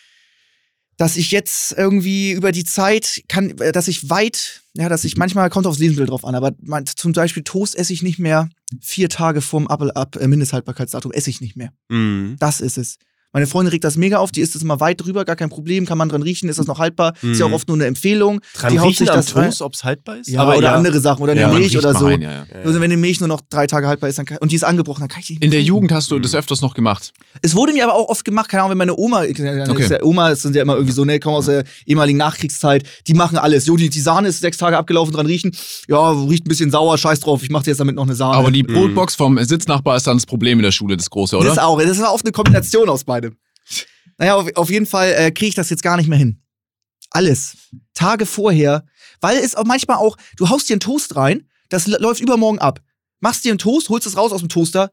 Dass ich jetzt irgendwie über die Zeit kann, äh, dass ich weit, ja, dass ich manchmal kommt aufs Lebensmittel drauf an, aber man, zum Beispiel Toast esse ich nicht mehr vier Tage vorm ab äh, Mindesthaltbarkeitsdatum esse ich nicht mehr. Mhm. Das ist es. Meine Freundin regt das mega auf, die isst es immer weit drüber, gar kein Problem, kann man dran riechen, ist das noch haltbar. Ist ja auch Mhm. oft nur eine Empfehlung. Dran die haut sich das. Toast, ob es haltbar ist? Ja, oder andere Sachen oder eine Ja, Milch oder so. rein, ja, ja. Also wenn die Milch nur noch drei Tage haltbar ist, dann kann, und die ist angebrochen, dann kann ich die nicht In der Jugend hast du Mhm. das öfters noch gemacht. Es wurde mir aber auch oft gemacht, keine Ahnung, wenn meine Oma, okay. Ist ja, Oma sind ja immer irgendwie so, ne, kommen aus der ehemaligen Nachkriegszeit, die machen alles. Jo, die, die Sahne ist sechs Tage abgelaufen, dran riechen, ja, riecht ein bisschen sauer, scheiß drauf, ich mach dir jetzt damit noch eine Sahne. Aber die Mhm. Brotbox vom Sitznachbar ist dann das Problem in der Schule, das große, oder? Das auch, das war oft eine Kombination aus beidem. Naja, auf, auf jeden Fall äh, kriege ich das jetzt gar nicht mehr hin. Alles. Tage vorher, weil es auch manchmal auch, du haust dir einen Toast rein, das läuft übermorgen ab. Machst dir einen Toast, holst es raus aus dem Toaster,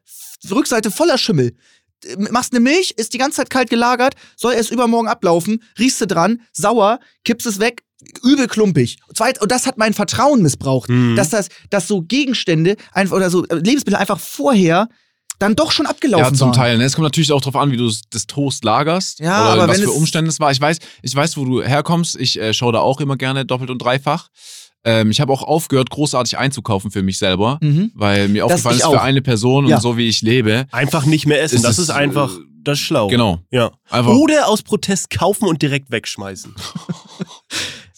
Rückseite voller Schimmel. Äh, Machst eine Milch, ist die ganze Zeit kalt gelagert, soll erst übermorgen ablaufen, riechst du dran, sauer, kippst es weg, übel klumpig. Zweit, und das hat mein Vertrauen missbraucht, Mhm. dass das, dass so Gegenstände einfach oder so äh, Lebensmittel einfach vorher dann doch schon abgelaufen Ja, zum waren. Teil. Ne? Es kommt natürlich auch darauf an, wie du das Toast lagerst. Ja, oder aber was wenn für es- Umstände es war. Ich weiß, ich weiß, wo du herkommst. Ich äh, schaue da auch immer gerne doppelt und dreifach. Ähm, ich habe auch aufgehört, großartig einzukaufen für mich selber, Mhm. weil mir aufgefallen ich ist, für auch. eine Person Ja. und so wie ich lebe. Einfach nicht mehr essen. Ist das ist einfach äh, das ist schlau. Genau. Ja. Einfach Oder aus Protest kaufen und direkt wegschmeißen.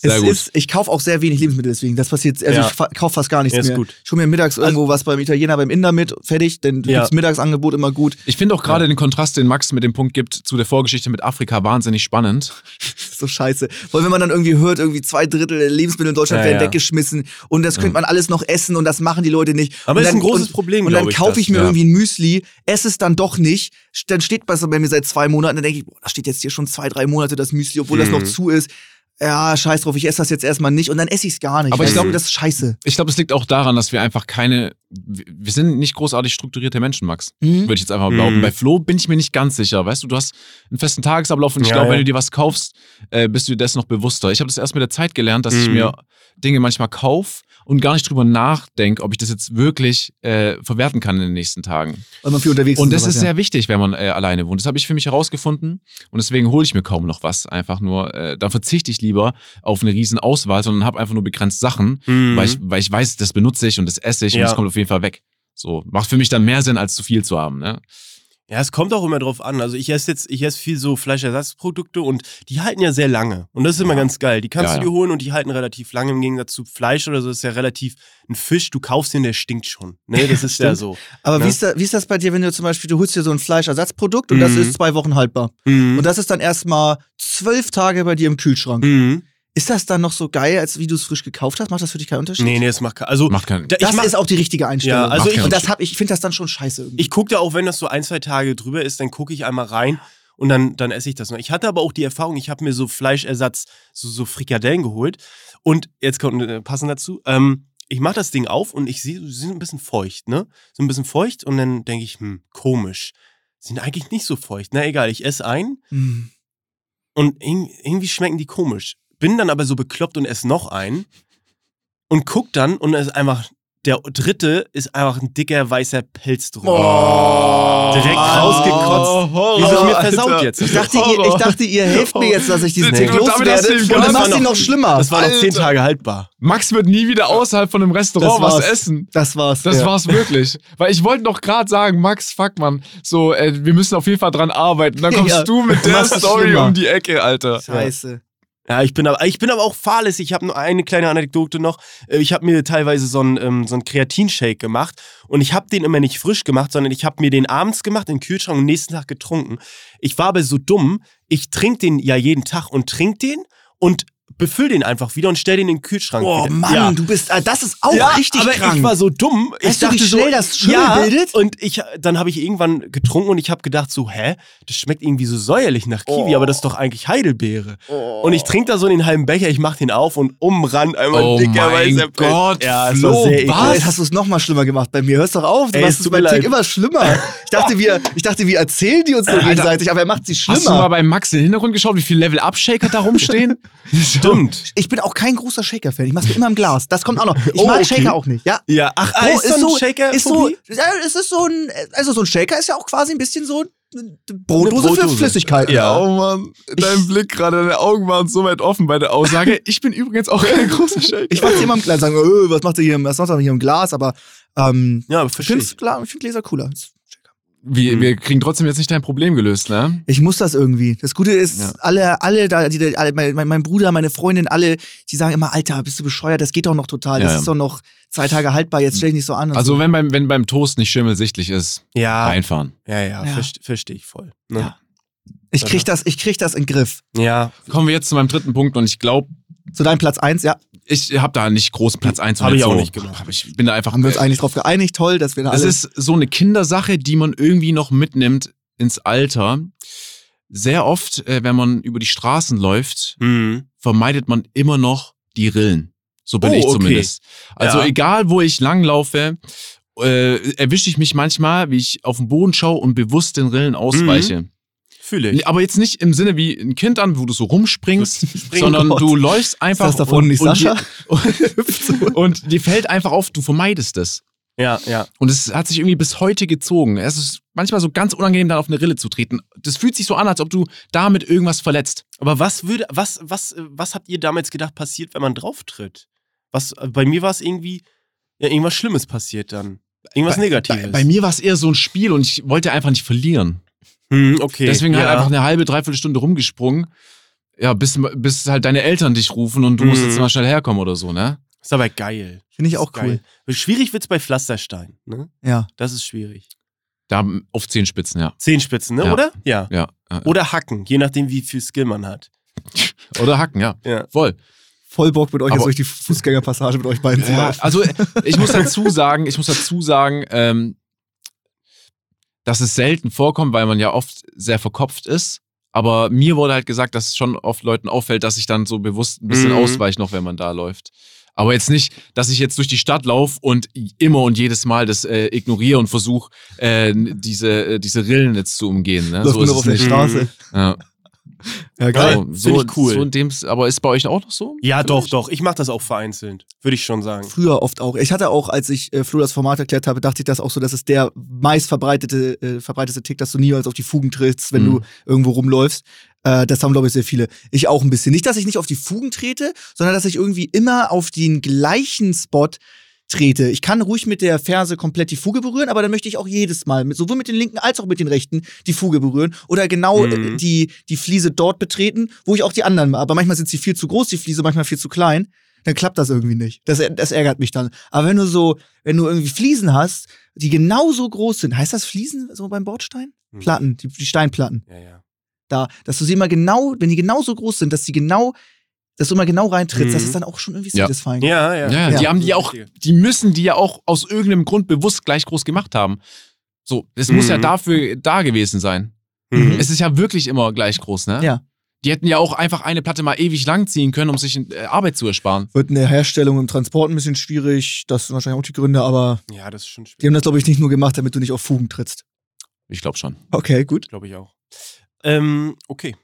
sehr es gut. ist, ich kaufe auch sehr wenig Lebensmittel deswegen. Das passiert, also Ja. ich kaufe fast gar nichts Ja, ist mehr. gut. Ich hole mir mittags irgendwo was beim Italiener, beim Inder mit, fertig, dann Ja. gibt's Mittagsangebot immer gut. ich finde auch gerade den Kontrast, den Max mit dem Punkt gibt zu der Vorgeschichte mit Afrika, wahnsinnig spannend. Das so scheiße. Weil wenn man dann irgendwie hört, irgendwie zwei Drittel der Lebensmittel in Deutschland Ja, werden ja. weggeschmissen und das könnte man alles noch essen und das machen die Leute nicht. Aber und ist dann, ein großes und, Problem, Und dann ich, kaufe das, ich mir ja. irgendwie ein Müsli, esse es dann doch nicht, dann steht was bei mir seit zwei Monaten, dann denke ich, boah, da steht jetzt hier schon zwei, drei Monate das Müsli, obwohl das Mhm. noch zu ist. Ja, scheiß drauf, ich esse das jetzt erstmal nicht und dann esse ich es gar nicht. Aber ich glaube, glaub- das ist scheiße. Ich glaube, es liegt auch daran, dass wir einfach keine, wir sind nicht großartig strukturierte Menschen, Max. Mhm. Würde ich jetzt einfach mal behaupten. Mhm. Bei Flo bin ich mir nicht ganz sicher. Weißt du, du hast einen festen Tagesablauf und ich Ja, glaube, ja. wenn du dir was kaufst, äh, bist du dir dessen noch bewusster. Ich habe das erst mit der Zeit gelernt, dass ich Mhm. mir Dinge manchmal kaufe und gar nicht drüber nachdenke, ob ich das jetzt wirklich äh, verwerten kann in den nächsten Tagen. Weil man viel unterwegs Und ist. das sowas, ist ja. sehr wichtig, wenn man äh, alleine wohnt. Das habe ich für mich herausgefunden und deswegen hole ich mir kaum noch was. Einfach nur, äh, da verzichte ich lieber auf eine riesen Auswahl, sondern habe einfach nur begrenzt Sachen, Mhm. weil, ich, weil ich weiß, das benutze ich und das esse ich und Ja. das kommt auf jeden Fall weg. So, macht für mich dann mehr Sinn, als zu viel zu haben. Ne? Ja, es kommt auch immer drauf an. Also ich esse jetzt, ich esse viel so Fleischersatzprodukte und die halten ja sehr lange. Und das ist immer Ja. ganz geil. Die kannst Ja, du dir holen und die halten relativ lange im Gegensatz zu Fleisch oder so. ist ja relativ ein Fisch, du kaufst den, der stinkt schon. Ne, das ist ja so. Aber ne? wie, ist da, wie ist das bei dir, wenn du zum Beispiel, du holst dir so ein Fleischersatzprodukt und das Mhm. ist zwei Wochen haltbar. Mhm. Und das ist dann erstmal zwölf Tage bei dir im Kühlschrank. Mhm. Ist das dann noch so geil, als wie du es frisch gekauft hast? Macht das für dich keinen Unterschied? Nee, nee, das macht also Macht keinen. da, Das ich mach, ist auch die richtige Einstellung. Ja, also ich- und das hab ich, ich finde das dann schon scheiße irgendwie. ich gucke da auch, wenn das so ein, zwei Tage drüber ist, dann gucke ich einmal rein und dann, dann esse ich das noch. Ich hatte aber auch die Erfahrung, ich habe mir so Fleischersatz, so, so Frikadellen geholt und jetzt kommt äh, passend dazu, ähm, ich mache das Ding auf und ich sehe, sie sind ein bisschen feucht, ne? So ein bisschen feucht und dann denke ich, hm, komisch. Sie sind eigentlich nicht so feucht. Na egal, ich esse ein Hm. und irg- irgendwie schmecken die komisch. Bin dann aber so bekloppt und esse noch einen und guck dann und es ist einfach, der dritte ist einfach ein dicker weißer Pelz drüber. Direkt rausgekotzt. Wieso mir versaut jetzt? Ich dachte, ihr, ich dachte, ihr helft mir jetzt, dass ich diesen Nee. Tick loswerde. Und machst du ihn noch schlimmer. Das war noch zehn Alter. Tage haltbar. Max wird nie wieder außerhalb von einem Restaurant Das was essen. Das war's. Das ja. war's wirklich. Weil ich wollte noch gerade sagen, Max, fuck man, so, äh, wir müssen auf jeden Fall dran arbeiten. Dann kommst Ja. du mit der Story schlimmer. um die Ecke, Alter. Scheiße. Ja, ich bin aber, ich bin aber auch fahrlässig. Ich habe nur eine kleine Anekdote noch. Äh, Ich habe mir teilweise so einen, ähm, so einen Kreatinshake gemacht und ich habe den immer nicht frisch gemacht, sondern ich habe mir den abends gemacht, in den Kühlschrank und nächsten Tag getrunken. Ich war aber so dumm, ich trinke den ja jeden Tag und trink den und befüll den einfach wieder und stell den in den Kühlschrank. Oh wieder. Mann, ja. du bist, äh, das ist auch ja, richtig aber krank. ich war so dumm. ich Weißt du, wie dachte schnell so, das Schimmel ja, bildet? Und ich, dann habe ich irgendwann getrunken und ich habe gedacht so, hä, das schmeckt irgendwie so säuerlich nach Kiwi, Oh. aber das ist doch eigentlich Heidelbeere. Und ich trinke da so den halben Becher, ich mach den auf und umrand einmal Oh dicker mein weißer. Gott, ja, Flo, war sehr was? Jetzt hast du es noch mal schlimmer gemacht bei mir. Hörst doch auf, du Ey, machst es beim mir Tick immer schlimmer. Ich dachte, wir, ich dachte, wir erzählen die uns Alter, gegenseitig, aber er macht sie Hast du mal schlimmer. bei Max in den Hintergrund geschaut, wie viele Level Up Shaker da rumstehen? Stimmt. Ich bin auch kein großer Shaker-Fan. Ich mach's mir immer im Glas. Das kommt auch noch. Ich Oh, mag okay. Shaker auch nicht. Ja. Ja, ach, ah, ist, so ein Shaker ist so, ja, es ist so ein, also so ein Shaker ist ja auch quasi ein bisschen so eine Brotdose, für. Flüssigkeiten. Ja. Oh Mann, dein Blick gerade, deine Augen waren so weit offen bei der Aussage. Ich bin übrigens auch ein großer Shaker. Ich mach's immer im Glas, sagen, öh, was macht ihr hier, was macht ihr hier im Glas? Aber ähm, Ja, aber ich finde ich. Ich Gläser cooler. Wir, wir kriegen trotzdem jetzt nicht dein Problem gelöst, ne? Ich muss das irgendwie. Das Gute ist, Ja. alle, alle, da, die, alle mein, mein, Bruder, meine Freundin, alle, die sagen immer, Alter, bist du bescheuert, das geht doch noch total. Das Ja, ja. ist doch noch zwei Tage haltbar, jetzt stell dich nicht so an. Also so. wenn beim, wenn beim Toast nicht Schimmel sichtlich ist, Ja, reinfahren. ja, ja, Ja. verste- verstehe ich voll. Ne? Ja. ich krieg das, ich krieg das in den Griff. Ja, Kommen wir jetzt zu meinem dritten Punkt und ich glaube, Zu deinem Platz eins, ja, ich habe da nicht großen Platz 1 Hab ich auch nicht gemacht. Ich bin da einfach. haben wir uns eigentlich drauf geeinigt. Toll, dass wir da Das alle. ist so eine Kindersache, die man irgendwie noch mitnimmt ins Alter. Sehr oft, äh, wenn man über die Straßen läuft, mhm. vermeidet man immer noch die Rillen. So bin Oh, ich okay. zumindest. Also Ja. egal, wo ich langlaufe, äh, erwische ich mich manchmal, wie ich auf den Boden schaue und bewusst den Rillen ausweiche. Fühle ich. Aber jetzt nicht im Sinne wie ein Kind an, wo du so rumspringst, sondern Gott. du läufst einfach. das da vorne nicht und, Sascha? Und, und dir fällt einfach auf, du vermeidest es. Ja, ja. Und es hat sich irgendwie bis heute gezogen. Es ist manchmal so ganz unangenehm, dann auf eine Rille zu treten. Das fühlt sich so an, als ob du damit irgendwas verletzt. Aber was würde, was, was, was habt ihr damals gedacht passiert, wenn man drauf tritt? Was, bei mir war es irgendwie, ja, irgendwas Schlimmes passiert dann. Irgendwas bei, Negatives. Bei, bei mir war es eher so ein Spiel und ich wollte einfach nicht verlieren. Hm, okay. Deswegen halt ja. einfach eine halbe, dreiviertel Stunde rumgesprungen. Ja, bis, bis halt deine Eltern dich rufen und du musst Mhm. jetzt mal schnell herkommen oder so, ne? Ist aber geil. Finde ich auch Geil. Schwierig wird's bei Pflasterstein, ne? Ja. Das ist schwierig. Da auf Zehenspitzen, ja. Zehenspitzen, ne? Ja. Oder? Ja. Ja. ja. Oder Hacken, je nachdem, wie viel Skill man hat. Oder Hacken, ja. Ja. Voll. Voll Bock mit euch Aber- jetzt durch die Fußgängerpassage mit euch beiden zu laufen. also ich muss dazu sagen, ich muss dazu sagen, ähm, dass es selten vorkommt, weil man ja oft sehr verkopft ist. Aber mir wurde halt gesagt, dass es schon oft Leuten auffällt, dass ich dann so bewusst ein bisschen Mhm. ausweiche noch, wenn man da läuft. Aber jetzt nicht, dass ich jetzt durch die Stadt laufe und immer und jedes Mal das äh, ignoriere und versuche, äh, diese, äh, diese Rillen jetzt zu umgehen. Ne? Läuft so nur ist noch es auf der nicht. Straße. Ja. Ja, Geil. So, Find so, ich cool. So in dem, aber ist bei euch auch noch so? Ja, doch, Vielleicht? doch. Ich mache das auch vereinzelt. Würde ich schon sagen. Früher oft auch. Ich hatte auch, als ich äh, Flo das Format erklärt habe, dachte ich das auch so, dass es der meist verbreitete, äh, verbreitete Tick, dass du niemals auf die Fugen trittst, wenn Mhm. du irgendwo rumläufst. Äh, das haben, glaube ich, sehr viele. Ich auch ein bisschen. Nicht, dass ich nicht auf die Fugen trete, sondern dass ich irgendwie immer auf den gleichen Spot trete. Ich kann ruhig mit der Ferse komplett die Fuge berühren, aber dann möchte ich auch jedes Mal, mit, sowohl mit den linken als auch mit den rechten, die Fuge berühren oder genau Mhm. äh, die, die Fliese dort betreten, wo ich auch die anderen, aber manchmal sind sie viel zu groß, die Fliese, manchmal viel zu klein. Dann klappt das irgendwie nicht. Das, das ärgert mich dann. Aber wenn du so, wenn du irgendwie Fliesen hast, die genauso groß sind, heißt das Fliesen so beim Bordstein? Hm. Platten, die, die Steinplatten. Ja, ja. Da, dass du sie immer genau, wenn die genauso groß sind, dass sie genau, dass du immer genau reintrittst, Mhm. das ist dann auch schon irgendwie Ja. satisfying. Ja, ja. Ja, die Ja. haben die auch, die müssen die ja auch aus irgendeinem Grund bewusst gleich groß gemacht haben. So, es muss Mhm. ja dafür da gewesen sein. Mhm. Es ist ja wirklich immer gleich groß, ne? Ja. Die hätten ja auch einfach eine Platte mal ewig lang ziehen können, um sich äh, Arbeit zu ersparen. Wird in der Herstellung im Transport ein bisschen schwierig, das sind wahrscheinlich auch die Gründe, aber Ja, das ist schon die schwierig. haben das, glaube ich, nicht nur gemacht, damit du nicht auf Fugen trittst. Ich glaube schon. Okay, gut. Glaube ich auch. Ähm, okay.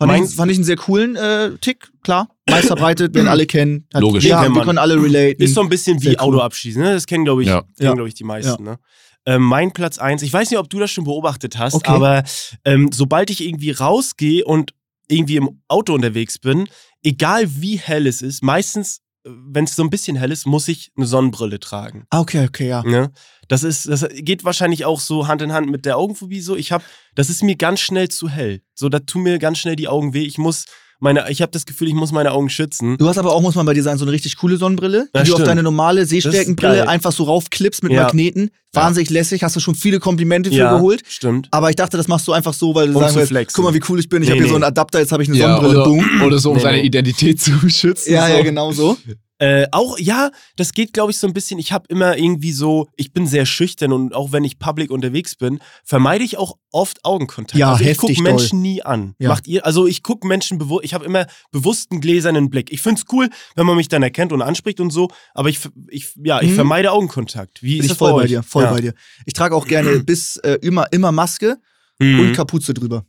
Fand, Mein- ich, fand ich einen sehr coolen äh, Tick, klar. Meist verbreitet, werden alle kennen. Hat, Logisch. Ja, wir man. können alle relaten. Ist so ein bisschen wie cool. Auto abschließen, ne? Das kennen, glaube ich, Ja. kennen, Ja. glaub ich, die meisten, ne? Ähm, mein Platz eins. ich weiß nicht, ob du das schon beobachtet hast, Okay. aber ähm, sobald ich irgendwie rausgehe und irgendwie im Auto unterwegs bin, egal wie hell es ist, meistens, wenn es so ein bisschen hell ist, muss ich eine Sonnenbrille tragen. ah, okay, okay, ja. Ne? Das ist, das geht wahrscheinlich auch so Hand in Hand mit der Augenphobie so. Ich habe, das ist mir ganz schnell zu hell. So, da tun mir ganz schnell die Augen weh. Ich muss meine, ich habe das Gefühl, ich muss meine Augen schützen. Du hast aber auch, muss man bei dir sagen, so eine richtig coole Sonnenbrille, Ja, die du auf stimmt. deine normale. Sehstärkenbrille einfach so raufklippst mit Ja. Magneten. Wahnsinnig lässig, hast du schon viele Komplimente für ja, geholt. stimmt. Aber ich dachte, das machst du einfach so, weil du Um flexen. guck mal, wie cool ich bin. Ich Nee, habe hier nee. so einen Adapter, jetzt habe ich eine Ja, Sonnenbrille. oder, Boom. oder so, um Nee, seine nee. Identität zu schützen. Ja, so. ja, genau so. Äh, auch, ja, das geht, glaube ich, so ein bisschen. Ich habe immer irgendwie so, ich bin sehr schüchtern und auch wenn ich public unterwegs bin, vermeide ich auch oft Augenkontakt. Ja, also ich gucke Menschen nie an. Ja. Macht ihr, also ich gucke Menschen bewusst, ich habe immer bewussten gläsernen Blick. Ich finde es cool, wenn man mich dann erkennt und anspricht und so, aber ich, ich ja, ich Mhm. vermeide Augenkontakt. Wie Bin ist ich das voll bei bei dir, voll ja. bei dir. Ich trage auch gerne bis äh, immer, immer Maske Mhm. und Kapuze drüber.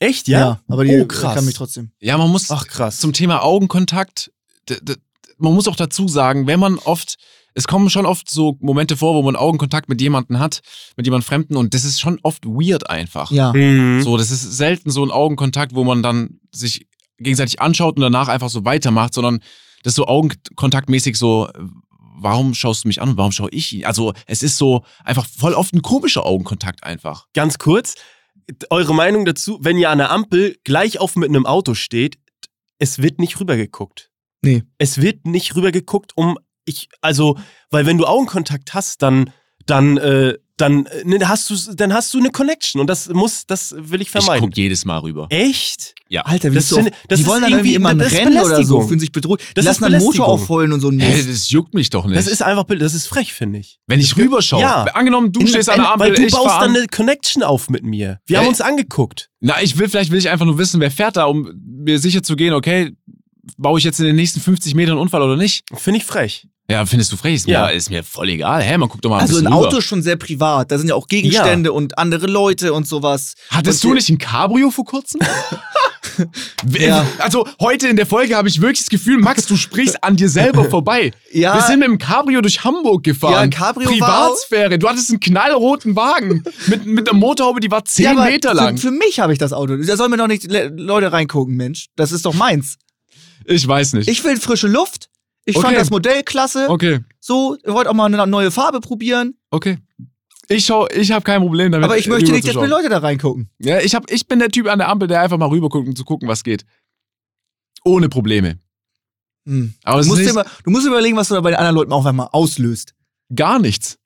Echt, ja? aber die Oh, krass. kann mich trotzdem. Ja, man muss Ach, krass. zum Thema Augenkontakt, man muss auch dazu sagen, wenn man oft, es kommen schon oft so Momente vor, wo man Augenkontakt mit jemandem hat, mit jemandem Fremden und das ist schon oft weird einfach. Ja. Mhm. So, das ist selten so ein Augenkontakt, wo man dann sich gegenseitig anschaut und danach einfach so weitermacht, sondern das ist so augenkontaktmäßig so, warum schaust du mich an und warum schaue ich ihn? Also es ist so einfach voll oft ein komischer Augenkontakt einfach. Ganz kurz, eure Meinung dazu, wenn ihr an der Ampel gleich auf mit einem Auto steht, es wird nicht rübergeguckt. Nee. Es wird nicht rübergeguckt, um ich, also, weil wenn du Augenkontakt hast, dann, dann, äh, dann, äh, ne, hast du, dann hast du eine Connection und das muss, das will ich Ich vermeiden. gucke jedes Mal rüber. Echt? Ja. Alter, wie Das finde- das die ist wollen dann irgendwie immer ein Rennen oder so, fühlen sich bedroht. Die Das ist lassen dann einen Motor aufheulen und so ein Hey, Mist. das juckt mich doch nicht. Das ist einfach, das ist frech, finde ich. Wenn ich rüberschaue, Ja. angenommen, du In- stehst an der Ampel, weil du ich baust dann an. eine Connection auf mit mir. Wir haben Ey. uns angeguckt. Na, ich will, vielleicht will ich einfach nur wissen, wer fährt da, um mir sicher zu gehen, okay, baue ich jetzt in den nächsten 50 Metern einen Unfall oder nicht? Finde ich frech. Ja, findest du frech? Ist mir, Ja. ist mir voll egal. Hä, man guckt doch mal ein Also ein bisschen Auto rüber. ist schon sehr privat. Da sind ja auch Gegenstände und andere Leute und sowas. Hattest und du nicht ein Cabrio vor kurzem? Ja. Also heute in der Folge habe ich wirklich das Gefühl, Max, du sprichst an dir selber vorbei. Ja. Wir sind mit dem Cabrio durch Hamburg gefahren. Ja, ein Cabrio war Privatsphäre. Du hattest einen knallroten Wagen mit, mit einer Motorhaube, die war 10 Ja, Meter lang. Für, für mich habe ich das Auto. Da sollen mir doch nicht Le Leute reingucken, Mensch. Das ist doch meins. Ich weiß nicht. Ich will frische Luft. Ich Okay. fand das Modell klasse. okay, So, ich wollte auch mal eine neue Farbe probieren. okay. Ich schau, ich habe kein Problem damit. Aber ich möchte nicht, dass mir. Leute da reingucken. Ja, ich, hab, ich bin der Typ an der Ampel, der einfach mal rüberguckt, um zu gucken, was geht. Ohne Probleme. Hm. Aber Du musst, nicht, mal, du musst überlegen, was du da bei den anderen Leuten auch einmal auslöst. gar nichts.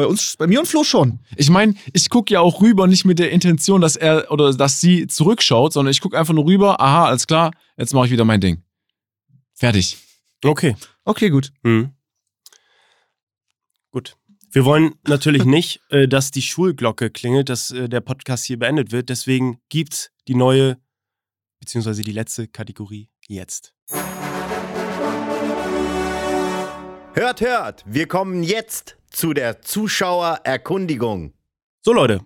Bei uns, bei mir und Flo schon. Ich meine, ich gucke ja auch rüber, nicht mit der Intention, dass er oder dass sie zurückschaut, sondern ich gucke einfach nur rüber, aha, alles klar, jetzt mache ich wieder mein Ding. Fertig. Okay. Okay, gut. Mhm. Gut. Wir wollen natürlich nicht, äh, dass die Schulglocke klingelt, dass äh, der Podcast hier beendet wird. Deswegen gibt's die neue, beziehungsweise die letzte Kategorie jetzt. Hört, hört, wir kommen jetzt zu der Zuschauererkundigung. So, Leute,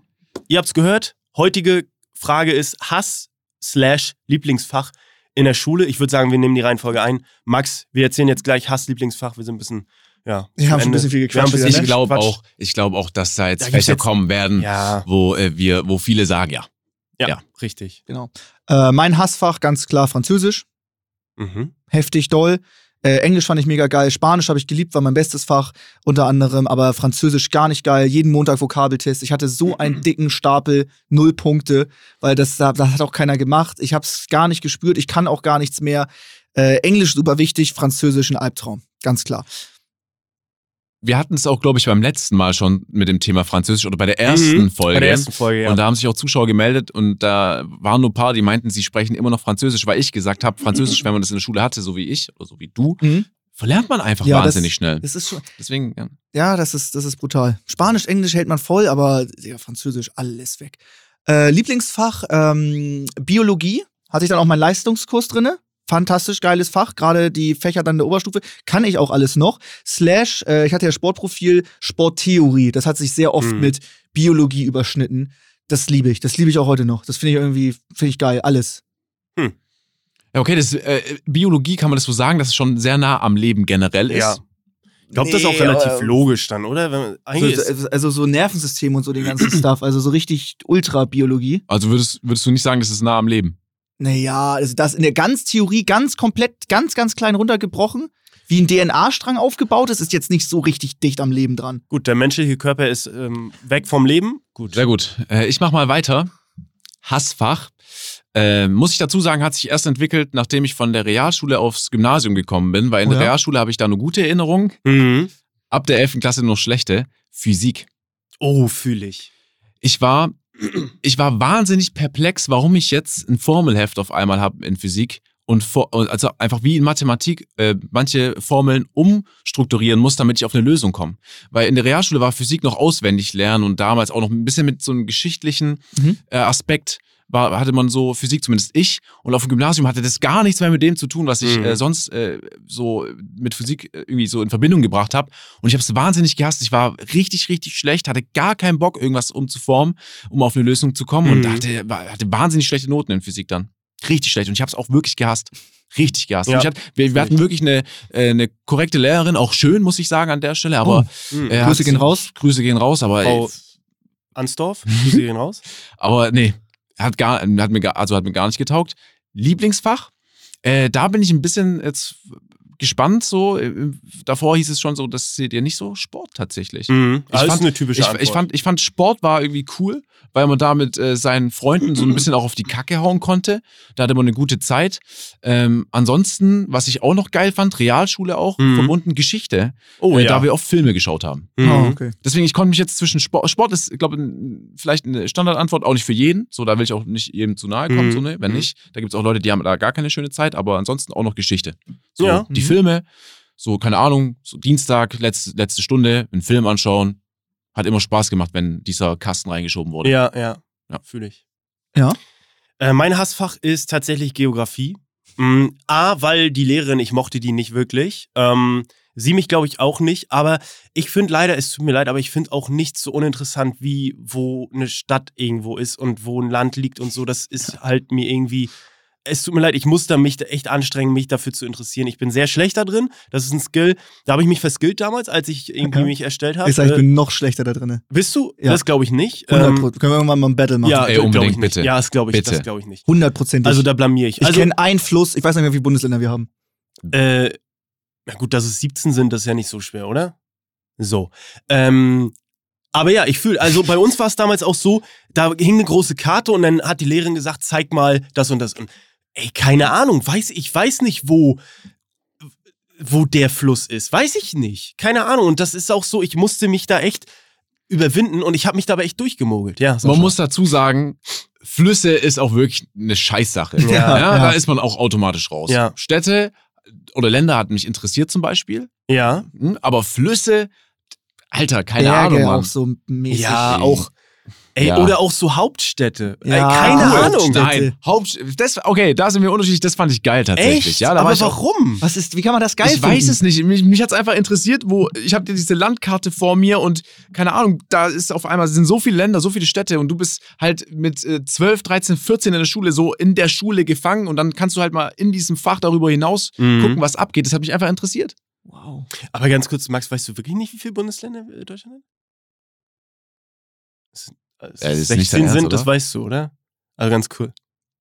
ihr habt's gehört. Heutige Frage ist Hass slash Lieblingsfach in der Schule. Ich würde sagen, wir nehmen die Reihenfolge ein. Max, wir erzählen jetzt gleich Hass, Lieblingsfach. Wir sind ein bisschen, ja. Wir haben schon ein bisschen viel gequatscht bisschen Ich ne? glaube auch, ich glaube auch, dass da jetzt Da Fächer jetzt- kommen werden, Ja, wo äh, wir, wo viele sagen, ja. ja, Ja. richtig. Genau. Äh, mein Hassfach ganz klar Französisch. Mhm. Heftig doll. Äh, Englisch fand ich mega geil. Spanisch habe ich geliebt, war mein bestes Fach unter anderem. Aber Französisch gar nicht geil. Jeden Montag Vokabeltest. Ich hatte so einen dicken Stapel, null Punkte, weil das, das hat auch keiner gemacht. Ich habe es gar nicht gespürt. Ich kann auch gar nichts mehr. Äh, Englisch super wichtig, Französisch ein Albtraum. Ganz klar. Wir hatten es auch, glaube ich, beim letzten Mal schon mit dem Thema Französisch oder bei der ersten Mhm. Folge. Bei der ersten Folge, ja. Und da haben sich auch Zuschauer gemeldet und da waren nur ein paar, die meinten, sie sprechen immer noch Französisch, weil ich gesagt habe, Französisch, wenn man das in der Schule hatte, so wie ich oder so wie du, Mhm. verlernt man einfach Ja, das- wahnsinnig schnell. Das ist schon. Deswegen, ja. Ja, das ist, das ist brutal. Spanisch, Englisch hält man voll, aber ja, Französisch, alles weg. Äh, Lieblingsfach, ähm, Biologie. Hatte ich dann auch meinen Leistungskurs drinne. Fantastisch geiles Fach, gerade die Fächer dann in der Oberstufe. Kann ich auch alles noch. Slash, äh, ich hatte ja Sportprofil, Sporttheorie. Das hat sich sehr oft Mhm. mit Biologie überschnitten. Das liebe ich. Das liebe ich auch heute noch. Das finde ich irgendwie, finde ich geil. Alles. Ja, okay, das, äh, Biologie kann man das so sagen, dass es schon sehr nah am Leben generell ist. Ja. Ich glaube, das ist auch Nee, relativ aber- logisch dann, oder? So, also so Nervensystem und so den ganzen Stuff. Also so richtig Ultra-Biologie. Also würdest, würdest du nicht sagen, das ist nah am Leben? Naja, also das in der ganz Theorie ganz komplett, ganz, ganz klein runtergebrochen, wie ein DNA-Strang aufgebaut ist, ist jetzt nicht so richtig dicht am Leben dran. gut, der menschliche Körper ist ähm, weg vom Leben. Gut. Sehr gut. Äh, ich mach mal weiter. Hassfach. Äh, muss ich dazu sagen, hat sich erst entwickelt, nachdem ich von der Realschule aufs Gymnasium gekommen bin, weil in Oh der ja? Realschule habe ich da eine gute Erinnerung, Mhm. ab der 11. Klasse noch schlechte. Physik. Oh, fühle ich. Ich war, ich war wahnsinnig perplex, warum ich jetzt ein Formelheft auf einmal habe in Physik und vor, also einfach wie in Mathematik äh, manche Formeln umstrukturieren muss, damit ich auf eine Lösung komme. Weil in der Realschule war Physik noch auswendig lernen und damals auch noch ein bisschen mit so einem geschichtlichen Mhm. äh, Aspekt war, hatte man so Physik, zumindest ich. Und auf dem Gymnasium hatte das gar nichts mehr mit dem zu tun, was ich Mhm. äh, sonst äh, so mit Physik äh, irgendwie so in Verbindung gebracht habe. Und ich habe es wahnsinnig gehasst. Ich war richtig, richtig schlecht, hatte gar keinen Bock, irgendwas umzuformen, um auf eine Lösung zu kommen. Und Mhm. hatte, war- hatte wahnsinnig schlechte Noten in Physik dann. Richtig schlecht. Und ich habe es auch wirklich gehasst. Richtig gehasst. Ja. Und hatte, wir, wir hatten wirklich eine, äh, eine korrekte Lehrerin, auch schön, muss ich sagen, an der Stelle. Aber Mhm. äh, Grüße gehen raus. Grüße gehen raus, aber Frau äh, Ansdorf, Grüße gehen raus. aber nee, hat gar, hat mir also hat mir gar nicht getaugt. Lieblingsfach, äh, da bin ich ein bisschen jetzt gespannt. So Äh, davor hieß es schon so, das seht ihr nicht so Sport tatsächlich. Mhm. Ich Das ist fand- eine typische Ich, Antwort. ich, fand, ich fand Sport war irgendwie cool, weil man da mit äh, seinen Freunden so ein bisschen auch auf die Kacke hauen konnte. Da hatte man eine gute Zeit. Ähm, ansonsten, was ich auch noch geil fand, Realschule auch, Mhm. verbunden Geschichte, oh, äh, ja. da wir oft Filme geschaut haben. Mhm. Oh, okay. Deswegen, ich konnte mich jetzt zwischen Sport, Sport ist, glaube ich, vielleicht eine Standardantwort, auch nicht für jeden. So, da will ich auch nicht jedem zu nahe kommen, Mhm. so, ne? Wenn Mhm. nicht, da gibt es auch Leute, die haben da gar keine schöne Zeit, aber ansonsten auch noch Geschichte. So, Ja. die Mhm. Filme, so, keine Ahnung, so Dienstag, letzte, letzte Stunde, einen Film anschauen. Hat immer Spaß gemacht, wenn dieser Kasten reingeschoben wurde. Ja, ja, Ja. fühle ich. Ja. Äh, mein Hassfach ist tatsächlich Geografie. Mm, A, weil die Lehrerin, ich mochte die nicht wirklich. Ähm, Sie mich, glaube ich, auch nicht. Aber ich finde leider, es tut mir leid, aber ich finde auch nicht so uninteressant, wie wo eine Stadt irgendwo ist und wo ein Land liegt und so. Das ist halt mir irgendwie. Es tut mir leid, ich muss da mich da echt anstrengen, mich dafür zu interessieren. Ich bin sehr schlecht da drin. Das ist ein Skill. Da habe ich mich verskillt damals, als ich irgendwie Okay. mich erstellt habe. Ich sag, ich bin noch schlechter da drin. bist du? Ja. Das glaube ich nicht. 100 Ähm. Können wir irgendwann mal ein Battle machen? ja, Ey, glaub unbedingt, ich bitte. Ja, das glaube ich, Bitte. das glaube ich nicht. Hundertprozentig. Also da blamier ich. ich Also, kenne einen Fluss, ich weiß nicht mehr, wie viele Bundesländer wir haben. Äh, na gut, dass es 17 sind, das ist ja nicht so schwer, oder? So. Ähm, aber ja, ich fühle, also bei uns war es damals auch so, da hing eine große Karte und dann hat die Lehrerin gesagt, zeig mal das und das. Und ey, keine Ahnung, weiß, ich weiß nicht, wo, wo der Fluss ist. Weiß ich nicht. Keine Ahnung. Und das ist auch so, ich musste mich da echt überwinden und ich habe mich dabei echt durchgemogelt. Ja. Man muss dazu sagen, Flüsse ist auch wirklich eine Scheißsache. Ja, ja. Da ist man auch automatisch raus. Ja. Städte oder Länder hat mich interessiert zum Beispiel. Ja. Hm, Aber Flüsse, Alter, keine Berge Ahnung, Mann. auch so mäßig. Ja, auch. Ey, Ja. oder auch so Hauptstädte. Ja, ey, keine cool. Ahnung. Nein, Haupt, das, okay, da sind wir unterschiedlich, das fand ich geil tatsächlich. Echt? Ja, da war aber ich auch, warum? Was ist, wie kann man das geil ich finden? weiß es nicht. Mich, mich hat es einfach interessiert, wo ich habe diese Landkarte vor mir und keine Ahnung, da ist auf einmal sind so viele Länder, so viele Städte und du bist halt mit äh, 12, 13, 14 in der Schule so in der Schule gefangen und dann kannst du halt mal in diesem Fach darüber hinaus Mhm. gucken, was abgeht. Das hat mich einfach interessiert. Wow. Aber ganz kurz, Max, weißt du wirklich nicht, wie viele Bundesländer äh, Deutschland hat? Es- es- Ja, das ist 16 nicht dein Ernst, sind, oder? das weißt du, oder? Also ganz cool.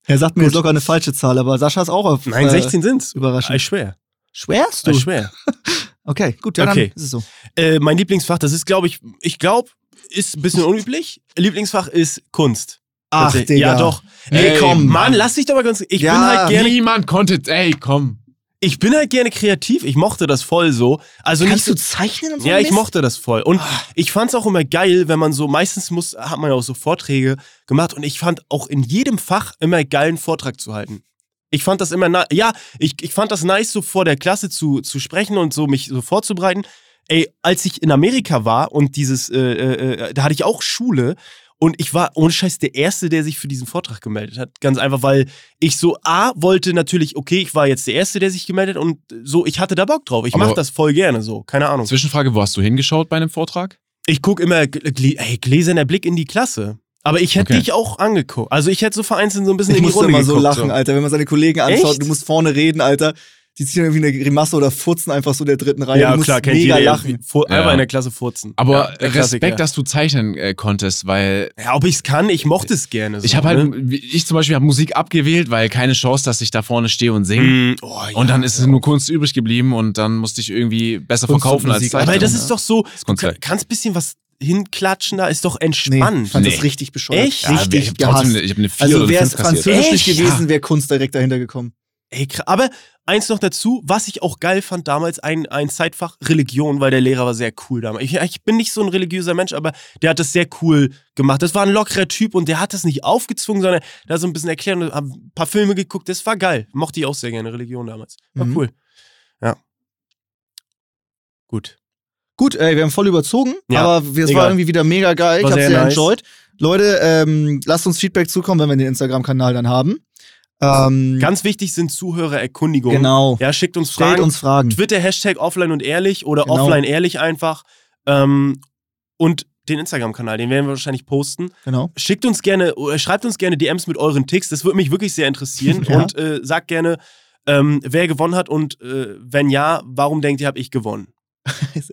Er sagt mir Gut. jetzt locker eine falsche Zahl, aber Sascha ist auch auf. Nein, äh, 16 sind's. Überraschend. Ich schwer. Schwerst du? Ich schwer. Okay, gut, ja, Okay. dann ist es so. Äh, mein Lieblingsfach, das ist, glaube ich, ich glaube, ist ein bisschen unüblich. Lieblingsfach ist Kunst. Ach. Digga. Ja, doch. Ey, Ey, komm, Mann. Mann, lass dich doch mal ganz. Ich Ja, bin halt gerne. Niemand konnte, ey, komm. Ich bin halt gerne kreativ. Ich mochte das voll so. Also Kannst nicht du zeichnen und so? Ja, ich mochte das voll. Und ich fand es auch immer geil, wenn man so, meistens muss, hat man ja auch so Vorträge gemacht und ich fand auch in jedem Fach immer geil, einen Vortrag zu halten. Ich fand das immer, ja, ich, ich fand das nice, so vor der Klasse zu, zu sprechen und so mich so vorzubereiten. Ey, als ich in Amerika war und dieses, äh, äh, äh, da hatte ich auch Schule und ich war ohne Scheiß der Erste, der sich für diesen Vortrag gemeldet hat. Ganz einfach, weil ich so, A, wollte natürlich, okay, ich war jetzt der Erste, der sich gemeldet und so, ich hatte da Bock drauf. Ich Aber- mach das voll gerne so, keine Ahnung. Zwischenfrage, wo hast du hingeschaut bei einem Vortrag? Ich gucke immer, ey, gläserner Blick in die Klasse. Aber ich hätte Okay. dich auch angeguckt. Also ich hätte so vereinzelt so ein bisschen Ich in die musste Runde immer so geguckt, lachen, Alter, wenn man seine Kollegen anschaut, Echt? du musst vorne reden, Alter. Die ziehen irgendwie eine Grimasse oder furzen einfach so der dritten Reihe. Ja, du musst klar, kennt mega jeder. lachen. Ja. Einfach in der Klasse furzen. Aber ja. Respekt, dass du zeichnen äh, konntest, weil Ja, ob ich es kann, ich mochte es gerne. So, ich habe halt, ne? wie- ich zum Beispiel habe Musik abgewählt, weil keine Chance, dass ich da vorne stehe und singe. Mm, oh, ja, Und dann ist ja. nur Kunst übrig geblieben und dann musste ich irgendwie besser Kunst verkaufen als. Zeichnen. Aber das ne? ist doch so, Das du Konzept. kann- kannst ein bisschen was hinklatschen, da ist doch Nee, entspannt. ich fand Nee. das richtig bescheuert. Echt? Ja, ich Richtig hab trotzdem gehasst. ich habe eine 4 Also wäre es 5 kassiert. Französisch nicht gewesen, wäre Kunst direkt dahinter gekommen. Ey, aber eins noch dazu, was ich auch geil fand damals, ein, ein Zeitfach Religion, weil der Lehrer war sehr cool damals. Ich, ich bin nicht so ein religiöser Mensch, aber der hat das sehr cool gemacht. Das war ein lockerer Typ und der hat das nicht aufgezwungen, sondern der hat so ein bisschen erklärt und hab ein paar Filme geguckt. Das war geil. Mochte ich auch sehr gerne, Religion damals. War Mhm. cool. Ja. Gut. Gut, ey, wir haben voll überzogen, Ja, aber es war egal. irgendwie wieder mega geil. Ich War hab's sehr sehr nice. enjoyed. Leute, ähm, lasst uns Feedback zukommen, wenn wir den Instagram-Kanal dann haben. Ähm, Ganz wichtig sind Zuhörererkundigungen. genau. Ja, schickt uns Stellt Fragen. uns Fragen. Twitter Hashtag offline und ehrlich oder Genau. offline ehrlich einfach. Ähm, und den Instagram-Kanal, den werden wir wahrscheinlich posten. Genau. Schickt uns gerne, oder schreibt uns gerne DMs mit euren Ticks. Das würde mich wirklich sehr interessieren. Ja. Und äh, sagt gerne, ähm, wer gewonnen hat und äh, wenn ja, warum denkt ihr, habe ich gewonnen?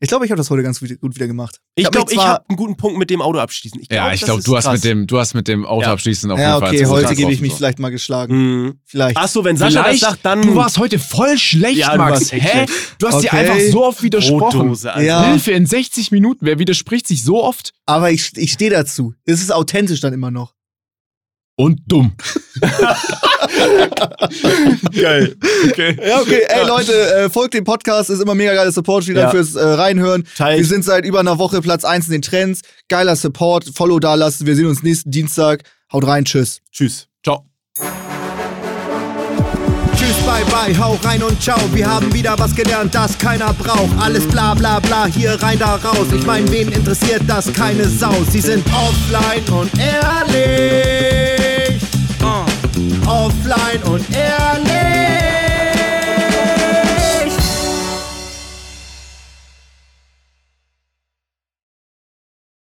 Ich glaube, ich habe das heute ganz gut wieder gemacht. Ich glaube, ich zwar- habe einen guten Punkt mit dem Auto abschließen. Ich Ja, glaub, ich das glaube, du hast mit dem, du hast mit dem Auto Ja. abschließen auf Ja, jeden Fall. okay, heute gebe ich mich drauf. vielleicht mal geschlagen. Mhm. Vielleicht. Achso, wenn Sascha das Vielleicht, sagt, dann. du warst heute voll schlecht, Ja, du Max. warst echt Hä? Du hast dir Okay. einfach so oft widersprochen. Ja. Hilfe in 60 Minuten. Wer widerspricht sich so oft? Aber ich, ich stehe dazu. Es ist authentisch dann immer noch. Und dumm. Geil. Okay. Ja, okay. Ey, Leute, äh, folgt dem Podcast. Ist immer mega geiler Support. Vielen Dank Ja. fürs äh, Reinhören. Teilt. Wir sind seit über einer Woche Platz 1 in den Trends. Geiler Support. Follow da lassen. Wir sehen uns nächsten Dienstag. Haut rein. Tschüss. Tschüss. Ciao. Tschüss, bye, bye, hau rein und ciao. Wir haben wieder was gelernt, das keiner braucht. Alles bla bla bla, hier rein, da raus. Ich mein, wen interessiert das? Keine Sau. Sie sind offline und ehrlich. Uh. Offline und ehrlich.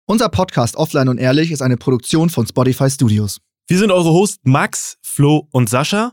Unser Podcast Offline und Ehrlich ist eine Produktion von Spotify Studios. Wir sind eure Hosts Max, Flo und Sascha.